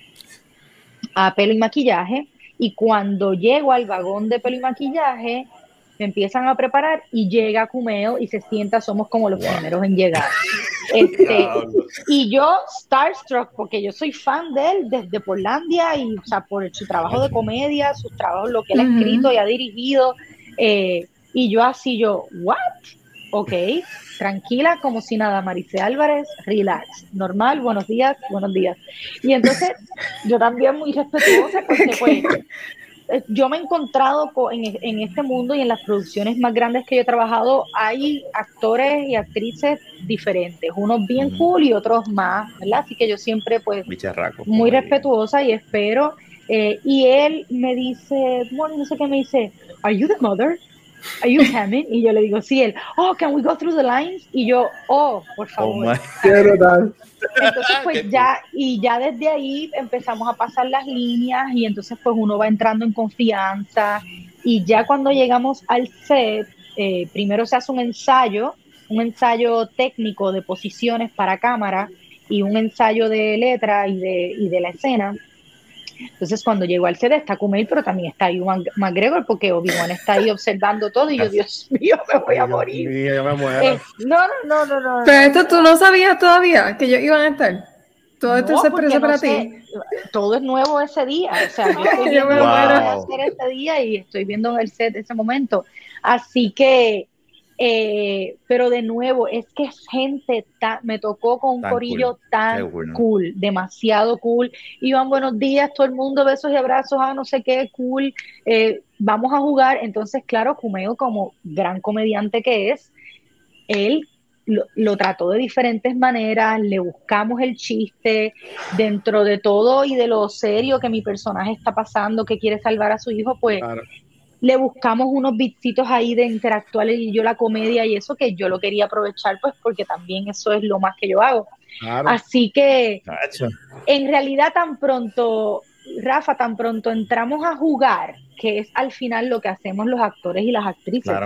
a pelo y maquillaje y cuando llego al vagón de pelo y maquillaje me empiezan a preparar y llega Cumeo y se sienta, somos como los primeros en llegar. Este, y yo, Starstruck, porque yo soy fan de él desde Portlandia y, o sea, por su trabajo de comedia, sus trabajos, lo que él ha escrito y ha dirigido. Eh, y yo así, yo, ¿what? Ok, tranquila, como si nada, Marice Álvarez, relax, normal, buenos días, buenos días. Y entonces yo también muy respetuosa porque pues eh, yo me he encontrado en, este mundo y en las producciones más grandes que yo he trabajado, hay actores y actrices diferentes, unos bien cool y otros más, ¿verdad? Así que yo siempre pues muy respetuosa y espero. Eh, y él me dice, bueno, no sé qué me dice, ¿Are you the mother? Are you coming? Y yo le digo, sí, él, oh, can we go through the lines? Y yo, oh, por oh favor. entonces, pues ya, y ya desde ahí empezamos a pasar las líneas y entonces pues uno va entrando en confianza y ya cuando llegamos al set, eh, primero se hace un ensayo, un ensayo técnico de posiciones para cámara y un ensayo de letra y de, y de la escena entonces, cuando llegó al CD está Kumail, pero también está Iwan McGregor, porque Obi-Wan está ahí observando todo y yo, Dios mío, me voy a morir. Eh, no, no, no, no, Pero esto tú no sabías todavía que ellos iban a estar. Todo esto es sorpresa para ti. Todo es nuevo ese día. O sea, yo estoy viendo wow. hacer ese día y estoy viendo el set ese momento. Así que eh, pero de nuevo, es que es gente, me tocó con un corillo tan cool, demasiado cool. Iván, buenos días, todo el mundo, besos y abrazos, ah, no sé qué, cool. Eh, vamos a jugar. Entonces, claro, Cumeo, como gran comediante que es, él lo, lo, trató de diferentes maneras, le buscamos el chiste dentro de todo y de lo serio que mi personaje está pasando, que quiere salvar a su hijo, pues le buscamos unos bitsitos ahí de interactuar y yo la comedia y eso que yo lo quería aprovechar pues porque también eso es lo más que yo hago. Así que en realidad tan pronto, Rafa, tan pronto entramos a jugar, que es al final lo que hacemos los actores y las actrices,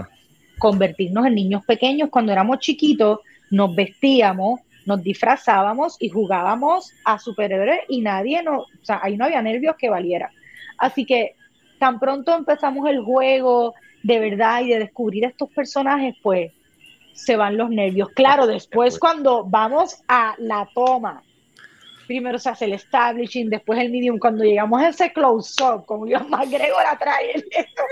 convertirnos en niños pequeños cuando éramos chiquitos, nos vestíamos, nos disfrazábamos y jugábamos a superhéroes y nadie, no, o sea, ahí no había nervios que valiera. Así que tan pronto empezamos el juego de verdad y de descubrir estos personajes, pues se van los nervios. Claro, después cuando vamos a la toma primero se hace el establishing, después el medium. Cuando llegamos a ese close-up, como Iván McGregor atrás, esto,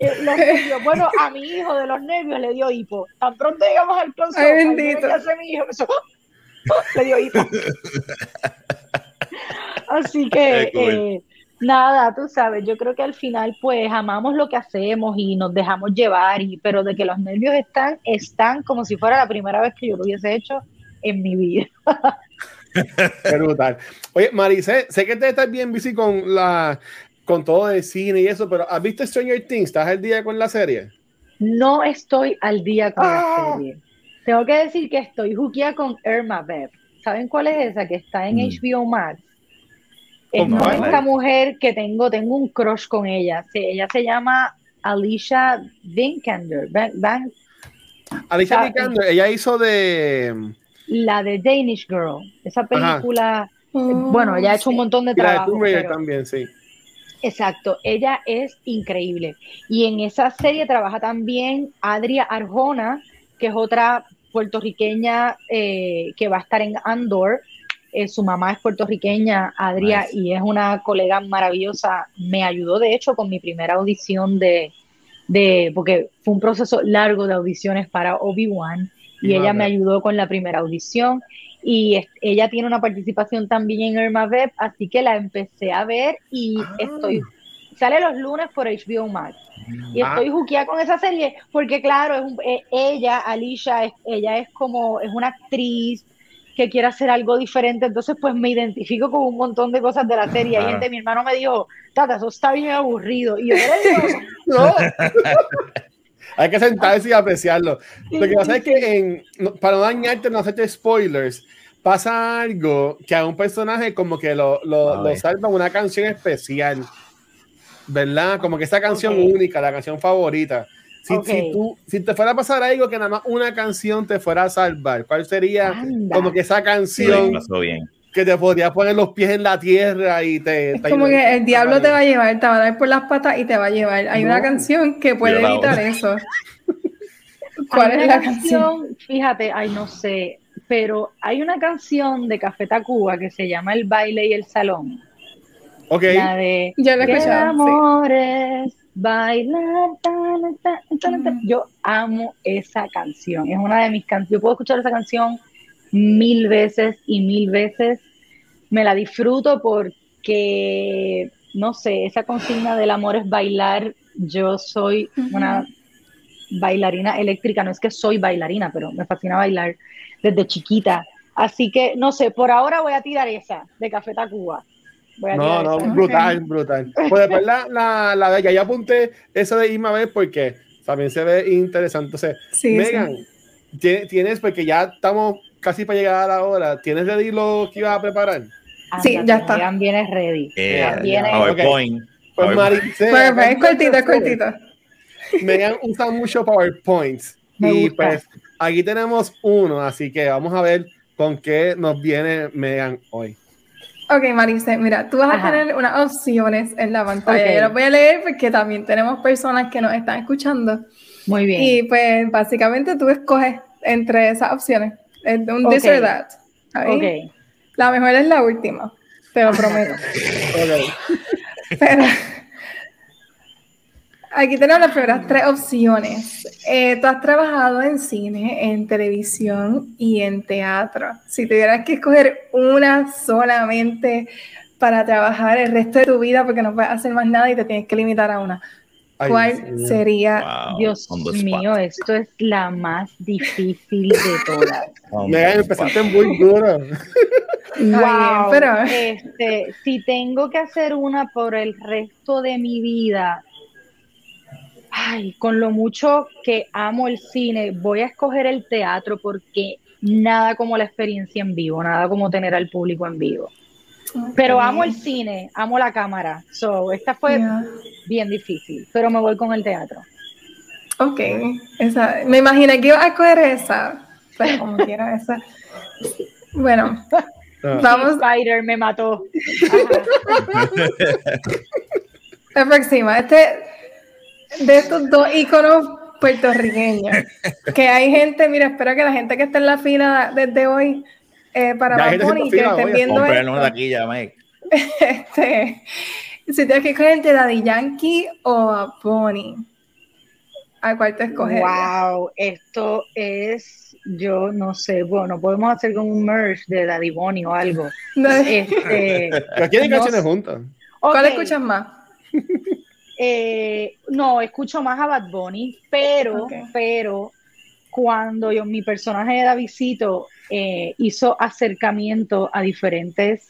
eh, los nervios, bueno, a mi hijo de los nervios le dio hipo. Tan pronto llegamos al close-up, Ay, bendito. mi hijo, le dio hipo. Así que, eh, nada, tú sabes, yo creo que al final pues amamos lo que hacemos y nos dejamos llevar, y, pero de que los nervios están, están como si fuera la primera vez que yo lo hubiese hecho en mi vida. brutal. Oye, Maricé, sé que te estás bien busy con la con todo de cine y eso, pero ¿has visto Stranger Things? ¿Estás al día con la serie? No estoy al día con la ¡Ah! serie. Tengo que decir que estoy juquía con Irma Beb. ¿Saben cuál es esa que está en HBO mm. Max? Es esta mujer que tengo, tengo un crush con ella. ella se llama Alicia Vikander. Alicia Vikander, ella hizo de la de Danish Girl, esa película, bueno, ella ha hecho un montón de trabajo. también, sí. Exacto, ella es increíble. Y en esa serie trabaja también Adria Arjona, que es otra puertorriqueña eh, que va a estar en Andor. Eh, su mamá es puertorriqueña, Adria, y es una colega maravillosa. Me ayudó, de hecho, con mi primera audición de, de porque fue un proceso largo de audiciones para Obi-Wan y ella me ayudó con la primera audición y ella tiene una participación también en Irma Web, así que la empecé a ver y ah. estoy sale los lunes por HBO Max. Y ah. estoy juqueada con esa serie porque claro, es eh, ella, Alicia, es, ella es como es una actriz que quiere hacer algo diferente, entonces pues me identifico con un montón de cosas de la serie. Hay gente, mi hermano me dijo, Tata, eso está bien aburrido. Y yo, no. Hay que sentarse y apreciarlo. Lo que pasa es que en, para no dañarte, no hacerte spoilers, pasa algo que a un personaje como que lo, lo, lo salva una canción especial. ¿Verdad? Como que esa canción única, la canción favorita. Si, si, tú, si te fuera a pasar algo que nada más una canción te fuera a salvar, ¿cuál sería como que esa canción? bien que te podría poner los pies en la tierra y te... Es como que el diablo te va a llevar, te va a dar por las patas y te va a llevar. Hay una canción que puede evitar eso. ¿Cuál es la canción? Fíjate, ay, no sé, pero hay una canción de Café Tacuba que se llama El baile y el salón. Ok. La de... Ya la he escuchado. Amores, bailar, Yo amo esa canción. Es una de mis canciones. Yo puedo escuchar esa canción mil veces y mil veces. Me la disfruto porque, no sé, esa consigna del amor es bailar. Yo soy una bailarina eléctrica, no es que soy bailarina, pero me fascina bailar desde chiquita. Así que, no sé, por ahora voy a tirar esa de Café Tacuba. No, no, brutal, brutal. Pues después la, la, la de ella, ya apunté esa de Irma B porque también se ve interesante. Entonces, Megan, tienes, porque ya estamos casi para llegar a la hora, ¿tienes ready lo que ibas a preparar? Sí, ya está. Megan viene ready. Eh, viene PowerPoint. Pues PowerPoint es cortito, es cortito. Megan usa mucho PowerPoint. y pues aquí tenemos uno, así que vamos a ver con qué nos viene Megan hoy. Ok, Marisa, mira, tú vas a tener unas opciones en la pantalla. Yo las voy a leer porque también tenemos personas que nos están escuchando. Muy bien. Y pues básicamente tú escoges entre esas opciones. Un this or that. Okay. La mejor es la última, te lo prometo. Pero aquí tenemos las primeras tres opciones. Eh, tú has trabajado en cine, en televisión y en teatro. Si tuvieras que escoger una solamente para trabajar el resto de tu vida, porque no puedes hacer más nada y te tienes que limitar a una, ¿Cuál sería? Dios mío, esto es la más difícil de todas. Me empezaste muy duro. Wow, pero... este, si tengo que hacer una por el resto de mi vida, ay, con lo mucho que amo el cine, voy a escoger el teatro porque nada como la experiencia en vivo, nada como tener al público en vivo. Pero amo el cine, amo la cámara. So, esta fue bien difícil, pero me voy con el teatro. Ok, esa, me imaginé que iba a escoger esa, pero como quiera esa. Bueno, ah. vamos. Spider me mató. La próxima, este, de estos dos iconos puertorriqueños, que hay gente, mira, espero que la gente que está en la fila desde hoy eh, para Bad Bunny, que estén viendo esto, aquí ya, Mike. este, si tienes que escoger entre Daddy Yankee o a Bunny, ¿a cuál te escoges? Wow, esto es, yo no sé, bueno, podemos hacer como un merge de Daddy Bunny o algo. este, tienen canciones juntas. ¿Cuál escuchas más? Eh, no, escucho más a Bad Bunny, pero, pero cuando yo, mi personaje de Davidcito eh, hizo acercamiento a diferentes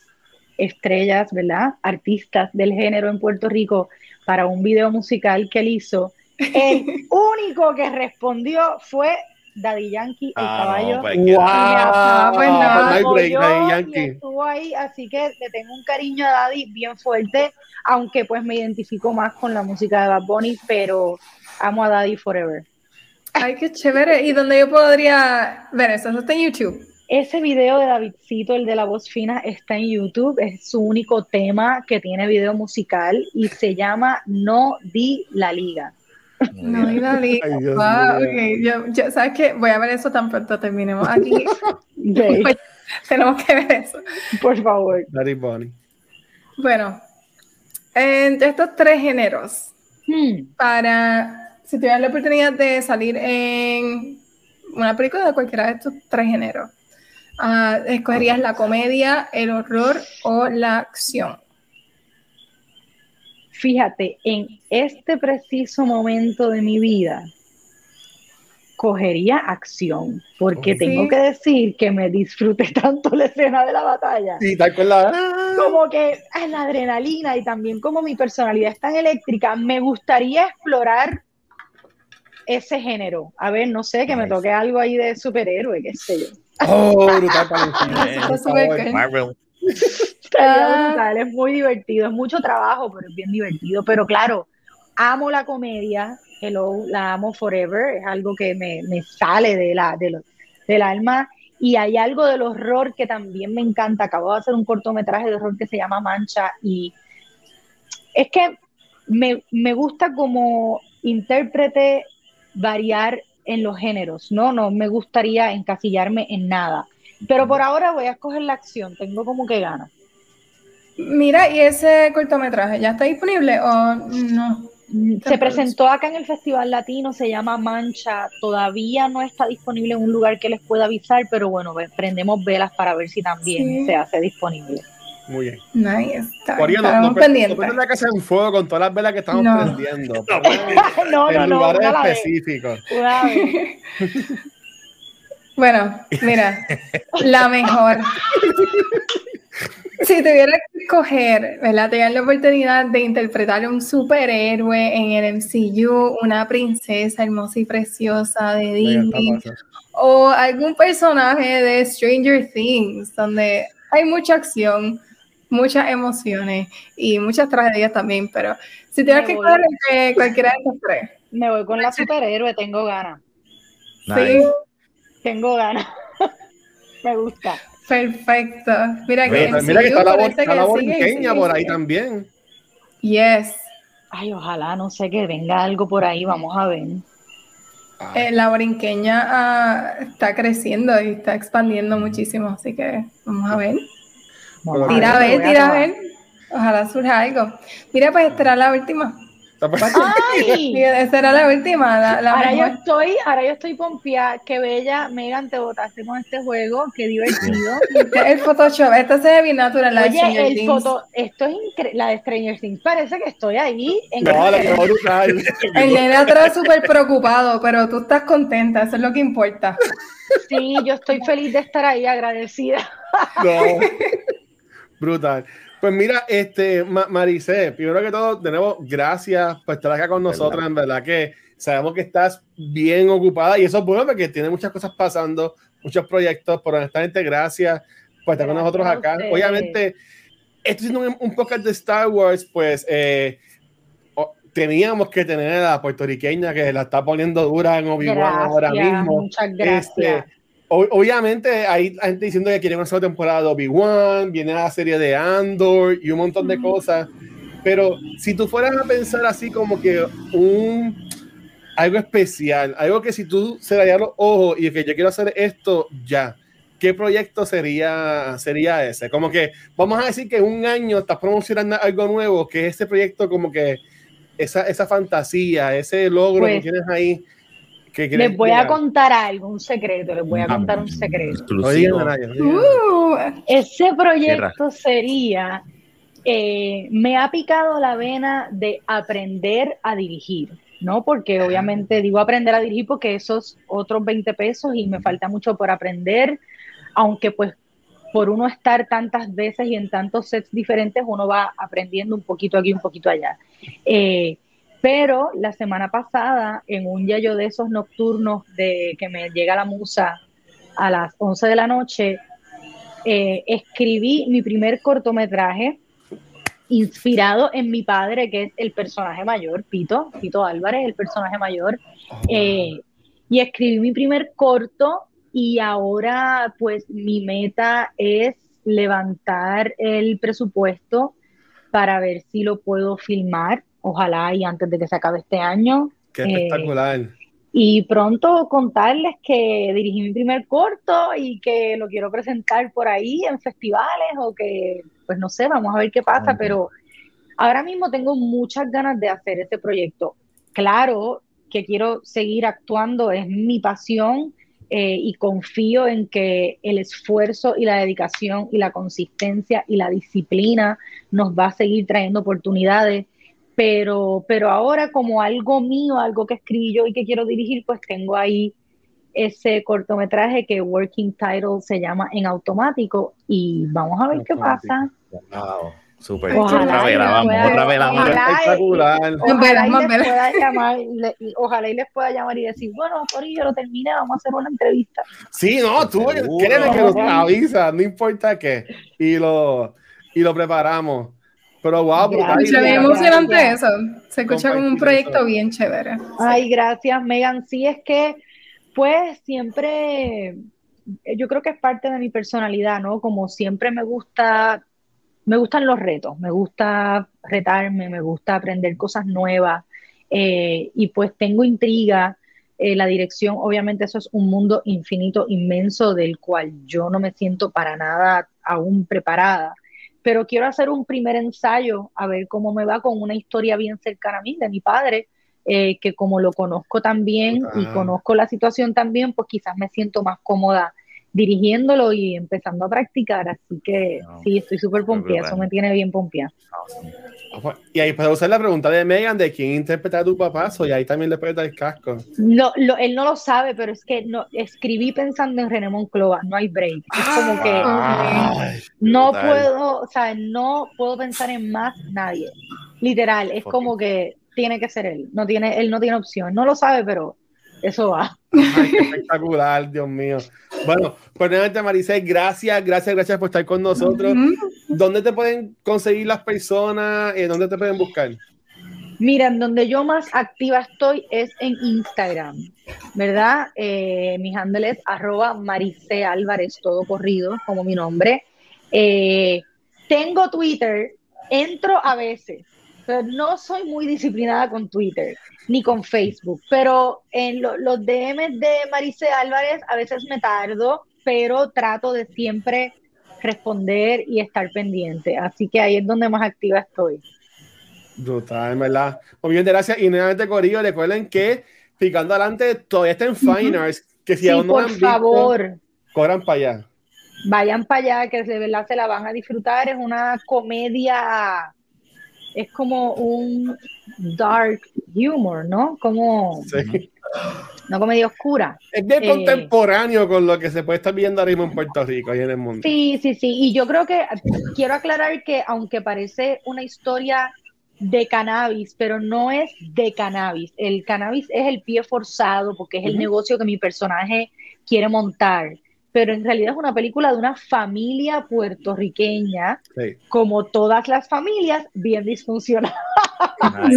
estrellas, ¿verdad? Artistas del género en Puerto Rico para un video musical que él hizo. El único que respondió fue Daddy Yankee, el ah, caballo. Pues, wow. Ah, pues Daddy Yankee. estuvo ahí, así que le tengo un cariño a Daddy bien fuerte, aunque pues me identifico más con la música de Bad Bunny, pero amo a Daddy forever. Ay, qué chévere. ¿Y dónde yo podría ver eso? ¿Eso está en YouTube? Ese video de Davidcito, el de la voz fina, está en YouTube. Es su único tema que tiene video musical y se llama No Di la Liga. No Di la Liga. wow, okay. yo, ¿Sabes qué? Voy a ver eso tan pronto terminemos aquí. Tenemos que ver eso. Por favor. Daddy Bunny. Bueno, entre estos tres géneros, hmm. para si tuvieras la oportunidad de salir en una película de cualquiera de estos tres géneros, uh, ¿escogerías la comedia, el horror o la acción? Fíjate, en este preciso momento de mi vida, cogería acción, porque tengo que decir que me disfruté tanto la escena de la batalla. Sí, tal cual la... Como que es la adrenalina y también como mi personalidad es tan eléctrica, me gustaría explorar ese género. A ver, no sé, que me toque algo ahí de superhéroe, qué sé yo. Oh, brutal Marvel. Ah. es muy divertido, es mucho trabajo, pero es bien divertido. Pero claro, amo la comedia, Hello, la amo forever, es algo que me, sale de la, de del alma. Y hay algo del horror que también me encanta. Acabo de hacer un cortometraje de horror que se llama Mancha y es que me, me gusta como intérprete variar en los géneros, ¿no? No me gustaría encasillarme en nada. Pero por ahora voy a escoger la acción, tengo como que ganas. Mira, ¿y ese cortometraje ya está disponible o no? Se presentó acá en el Festival Latino, se llama Mancha, todavía no está disponible en un lugar que les pueda avisar, pero bueno, prendemos velas para ver si también se hace disponible. Muy bien. Nice. Está, no, pendientes. No la casa en fuego con todas las velas que estamos prendiendo. no, no, en lugares específicos. bueno, mira, la mejor. Si tuviera que escoger, ¿verdad? Tener la oportunidad de interpretar a un superhéroe en el MCU, una princesa hermosa y preciosa de Disney, o algún personaje de Stranger Things, donde hay mucha acción, muchas emociones y muchas tragedias también, pero si tienes que escoger entre cualquiera de estos tres. Me voy con la superhéroe, tengo ganas. Sí. Tengo ganas. Me gusta. Perfecto. Mira que, mira que está la, este la borinqueña por ahí también. Yes. Ay, ojalá, no sé, que venga algo por ahí, vamos a ver. Eh, la borinqueña ah, está creciendo y está expandiendo muchísimo, así que vamos a ver tira a ver, tira a ver. Ojalá surja algo. Mira, pues esta era la última. Ay. Esa era la última. ahora, yo estoy, ahora yo estoy pompeada. Qué bella, Megan, te botaste con este juego. Qué divertido. el Photoshop, esta se ve bien natural. La Oye, el foto, esto es increíble. La de Stranger Things parece que estoy ahí. En no, la el, el nene atrás súper preocupado, pero tú estás contenta. Eso es lo que importa. Sí, yo estoy feliz de estar ahí, agradecida. No. Brutal. Pues mira, este, Maricé, primero que todo, de nuevo, gracias por estar acá con nosotros. En verdad que sabemos que estás bien ocupada y eso es bueno porque tiene muchas cosas pasando, muchos proyectos, pero honestamente, gracias por estar con nosotros acá. Obviamente, esto es un, un, podcast de Star Wars, pues eh, teníamos que tener a la puertorriqueña que la está poniendo dura en Obi-Wan ahora mismo. Muchas gracias. Este, obviamente hay gente diciendo que quieren una segunda temporada de Obi-Wan, viene la serie de Andor y un montón de cosas. Pero si tú fueras a pensar así como que un algo especial, algo que si tú cerrarías los ojos y que yo quiero hacer esto ya, ¿qué proyecto sería, sería ese? Como que vamos a decir que un año estás promocionando algo nuevo, que ese proyecto como que esa, esa fantasía, ese logro que pues, tienes ahí. Les voy a contar algo, un secreto, les voy a contar un secreto. Uh, ese proyecto sería, eh, me ha picado la vena de aprender a dirigir. ¿no? Porque obviamente digo aprender a dirigir porque esos otros 20 pesos y me falta mucho por aprender, aunque pues por uno estar tantas veces y en tantos sets diferentes, uno va aprendiendo un poquito aquí, un poquito allá. Eh, pero la semana pasada, en un yayo de esos nocturnos de que me llega la musa a las 11 de la noche, eh, escribí mi primer cortometraje inspirado en mi padre, que es el personaje mayor, Pito, Pito Álvarez, el personaje mayor. Oh. Eh, y escribí mi primer corto y ahora pues mi meta es levantar el presupuesto para ver si lo puedo filmar, ojalá y antes de que se acabe este año. Qué espectacular. Eh, y pronto contarles que dirigí mi primer corto y que lo quiero presentar por ahí en festivales o que, pues no sé, vamos a ver qué pasa, pero ahora mismo tengo muchas ganas de hacer este proyecto. Claro que quiero seguir actuando, es mi pasión eh, y confío en que el esfuerzo y la dedicación y la consistencia y la disciplina nos va a seguir trayendo oportunidades pero, pero ahora como algo mío, algo que escribí yo y que quiero dirigir, pues tengo ahí ese cortometraje que Working Title se llama En Automático y vamos a ver qué pasa. Wow. Super. Ojalá otra vez, vamos, otra vez, vamos. Espectacular. Ojalá, y les pueda llamar, ojalá y les pueda llamar y decir, bueno, yo lo terminé, vamos a hacer una entrevista. Sí, no, tú créeme que nos avisas, no importa qué, y lo, y lo preparamos. Pero wow, Se ve emocionante eso. Se escucha como un proyecto bien chévere. Ay, gracias, Megan. Sí, es que, pues, siempre, yo creo que es parte de mi personalidad, ¿no? Como siempre me gusta, me gustan los retos, me gusta retarme, me gusta aprender cosas nuevas. Eh, y pues tengo intriga. Eh, la dirección, obviamente, eso es un mundo infinito, inmenso, del cual yo no me siento para nada aún preparada pero quiero hacer un primer ensayo a ver cómo me va con una historia bien cercana a mí, de mi padre, eh, que como lo conozco también y ah. conozco la situación también, pues quizás me siento más cómoda dirigiéndolo y empezando a practicar. Así que sí, estoy súper pompeada, eso me tiene bien pompeada. Y ahí puedo usar la pregunta de Megan de quién interpreta a tu papá, y ahí también le dar el casco. No, él no lo sabe, pero es que no, escribí pensando en René Moncloa, no hay break. Es como que no puedo, o sea, no puedo pensar en más nadie. Literal, es como que tiene que ser él, no tiene, él no tiene opción, no lo sabe, pero eso va. espectacular, Dios mío. Bueno, pues nuevamente Maricel, gracias, gracias, gracias por estar con nosotros. ¿Dónde te pueden conseguir las personas? y ¿Dónde te pueden buscar? Miren, donde yo más activa estoy es en Instagram, ¿verdad? Eh, mi handle es arroba Álvarez, todo corrido, como mi nombre. Eh, tengo Twitter, entro a veces, no soy muy disciplinada con Twitter ni con Facebook, pero en los DMs de Marice Álvarez a veces me tardo, pero trato de siempre responder y estar pendiente. Así que ahí es donde más activa estoy. Brutal, verdad. Muy bien, gracias. Y nuevamente, Corillo, recuerden que Picando Adelante todavía está en Fine Arts. Que si aún no por favor. corran para allá. Vayan para allá, que de verdad se la van a disfrutar. Es una comedia es como un dark humor, ¿no? Como sí. no comedia oscura. Es de eh, contemporáneo con lo que se puede estar viendo ahora mismo en Puerto Rico y en el mundo. Sí, sí, sí. Y yo creo que quiero aclarar que aunque parece una historia de cannabis, pero no es de cannabis. El cannabis es el pie forzado porque es el negocio que mi personaje quiere montar pero en realidad es una película de una familia puertorriqueña, como todas las familias, bien disfuncional.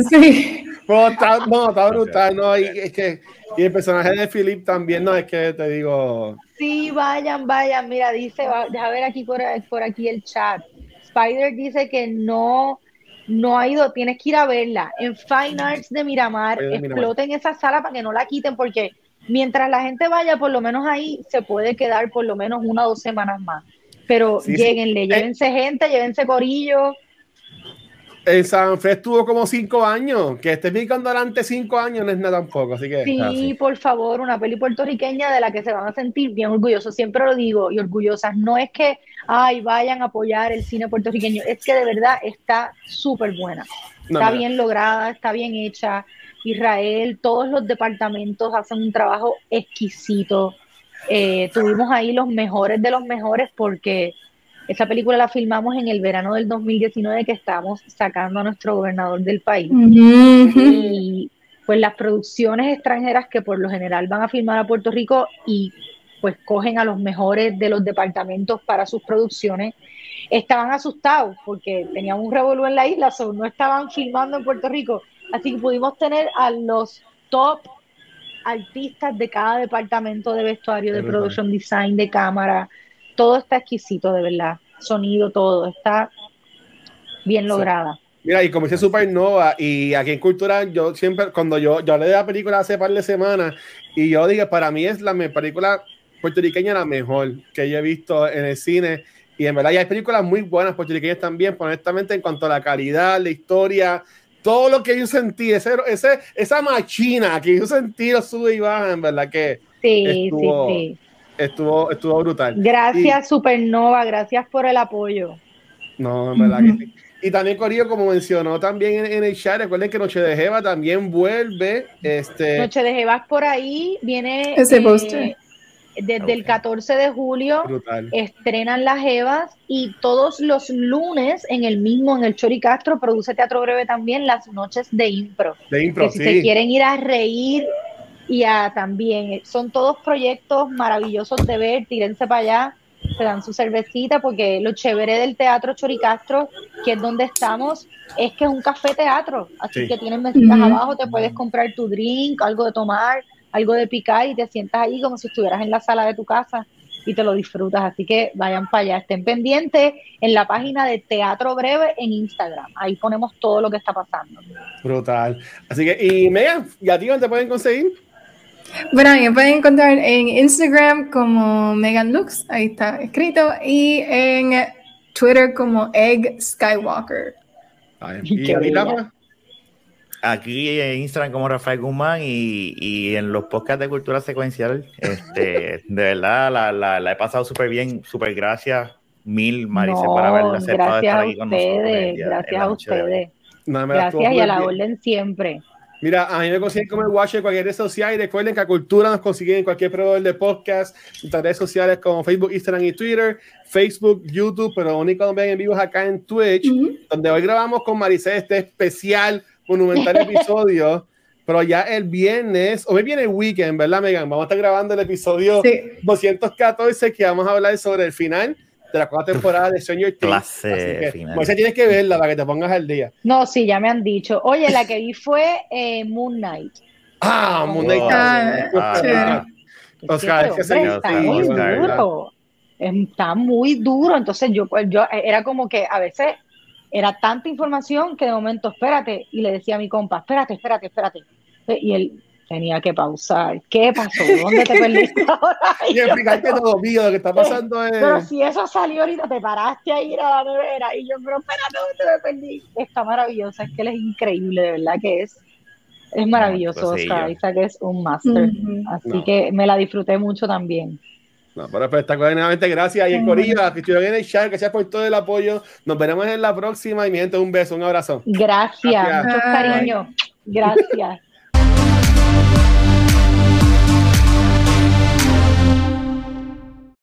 sí. no, está brutal, ¿no? Y, es que, y el personaje de Philip también, no es que te digo. Sí, vayan, vayan. Mira, dice, va, deja ver aquí por, por aquí el chat. Spider dice que no, no ha ido, tienes que ir a verla. En Fine Arts de Miramar, exploten esa sala para que no la quiten, porque mientras la gente vaya, por lo menos ahí se puede quedar por lo menos una o dos semanas más. Pero lleguenle, eh, llévense gente, llévense corillo. En San Fe estuvo como cinco años, que esté picando adelante cinco años no es nada tampoco, así que... Sí, por favor, una peli puertorriqueña de la que se van a sentir bien orgullosos, siempre lo digo, y orgullosas, no es que, ay, vayan a apoyar el cine puertorriqueño, es que de verdad está súper buena, está bien lograda, está bien hecha, Israel, todos los departamentos hacen un trabajo exquisito, eh, tuvimos ahí los mejores de los mejores porque esa película la filmamos en el verano del 2019 que estamos sacando a nuestro gobernador del país. Y pues las producciones extranjeras que por lo general van a filmar a Puerto Rico y pues cogen a los mejores de los departamentos para sus producciones, estaban asustados porque tenían un revolú en la isla, no estaban filmando en Puerto Rico. Así que pudimos tener a los top artistas de cada departamento de vestuario, de production design, de cámara, todo está exquisito, de verdad. Sonido, todo, está bien lograda. Mira, y como dice Supernova, y aquí en Cultura, yo siempre, cuando yo, yo hablé de la película hace par de semanas, y yo dije, para mí es la película puertorriqueña la mejor que yo he visto en el cine. Y en verdad, hay películas muy buenas puertorriqueñas también, pero honestamente, en cuanto a la calidad, la historia, todo lo que yo sentí, ese, ese, esa machina que yo sentí, lo sube y baja, en verdad que. Sí, sí, sí estuvo, estuvo brutal. Gracias, Supernova, gracias por el apoyo. No, en verdad que sí. Y también Corillo, como mencionó también en, el chat, recuerden que Noche de Jeva también vuelve. Este... Noche de Jeva por ahí, viene Ese eh, desde el 14 de julio, estrenan las Jevas y todos los lunes en el mismo, en el Chori Castro, produce Teatro Breve también las noches de impro. De impro, si se quieren ir a reír, y a, también son todos proyectos maravillosos de ver, tírense para allá, se dan su cervecita, porque lo chévere del Teatro Choricastro, que es donde estamos, es que es un café teatro, así que tienes mesitas abajo, te puedes comprar tu drink, algo de tomar, algo de picar y te sientas ahí como si estuvieras en la sala de tu casa y te lo disfrutas. Así que vayan para allá, estén pendientes en la página de Teatro Breve en Instagram. Ahí ponemos todo lo que está pasando. Brutal. Así que, y Megan, ¿y a ti dónde te pueden conseguir? Bueno, me pueden encontrar en Instagram como Megan Lux, ahí está escrito, y en Twitter como Egg Skywalker. ¿Y, Aquí en Instagram como Rafael Guzmán y, en los podcasts de cultura secuencial, este, de verdad la, la, he pasado súper bien, súper gracias mil, Marice, por haberla aceptado estar aquí con nosotros. gracias a ustedes. Gracias y a la orden siempre. Mira, a mí me consiguen como el Watch en cualquier red social y recuerden que a Cultura nos consiguen en cualquier proveedor de podcast, en redes sociales como Facebook, Instagram y Twitter, Facebook, YouTube, pero lo único que ven en vivo es acá en Twitch, donde hoy grabamos con Maricé este especial monumental episodio. Pero ya el viernes, hoy viene el weekend, ¿verdad, Megan? Vamos a estar grabando el episodio 214 que vamos a hablar sobre el final de la cuarta temporada de Stranger Things. Clase final. Pues tienes que verla para que te pongas al día. No, sí, ya me han dicho. Oye, la que vi fue eh, Moon Knight. Ah, Moon Knight. Ah, Oscar, es que está muy duro. Está muy duro. Entonces yo, pues, yo era como que a veces era tanta información que de momento, espérate, y le decía a mi compa, espérate, espérate, espérate. Y él, Tenía que pausar. ¿Qué pasó? ¿Dónde te perdiste ahora? y explicarte todo, mío, lo que está pasando es... Pero si eso salió ahorita, te paraste a ir a la nevera y yo, pero espérate, ¿dónde me perdí? Está maravillosa, es que él es increíble, de verdad que es. Es maravilloso, Oscar Isaac es un máster. Así que me la disfruté mucho también. No, pero espectacular, nuevamente gracias. Y en Corilla, que estuvieron en el chat, gracias por todo el apoyo. Nos veremos en la próxima y mi gente, un beso, un abrazo. Gracias, gracias. mucho cariño. Gracias.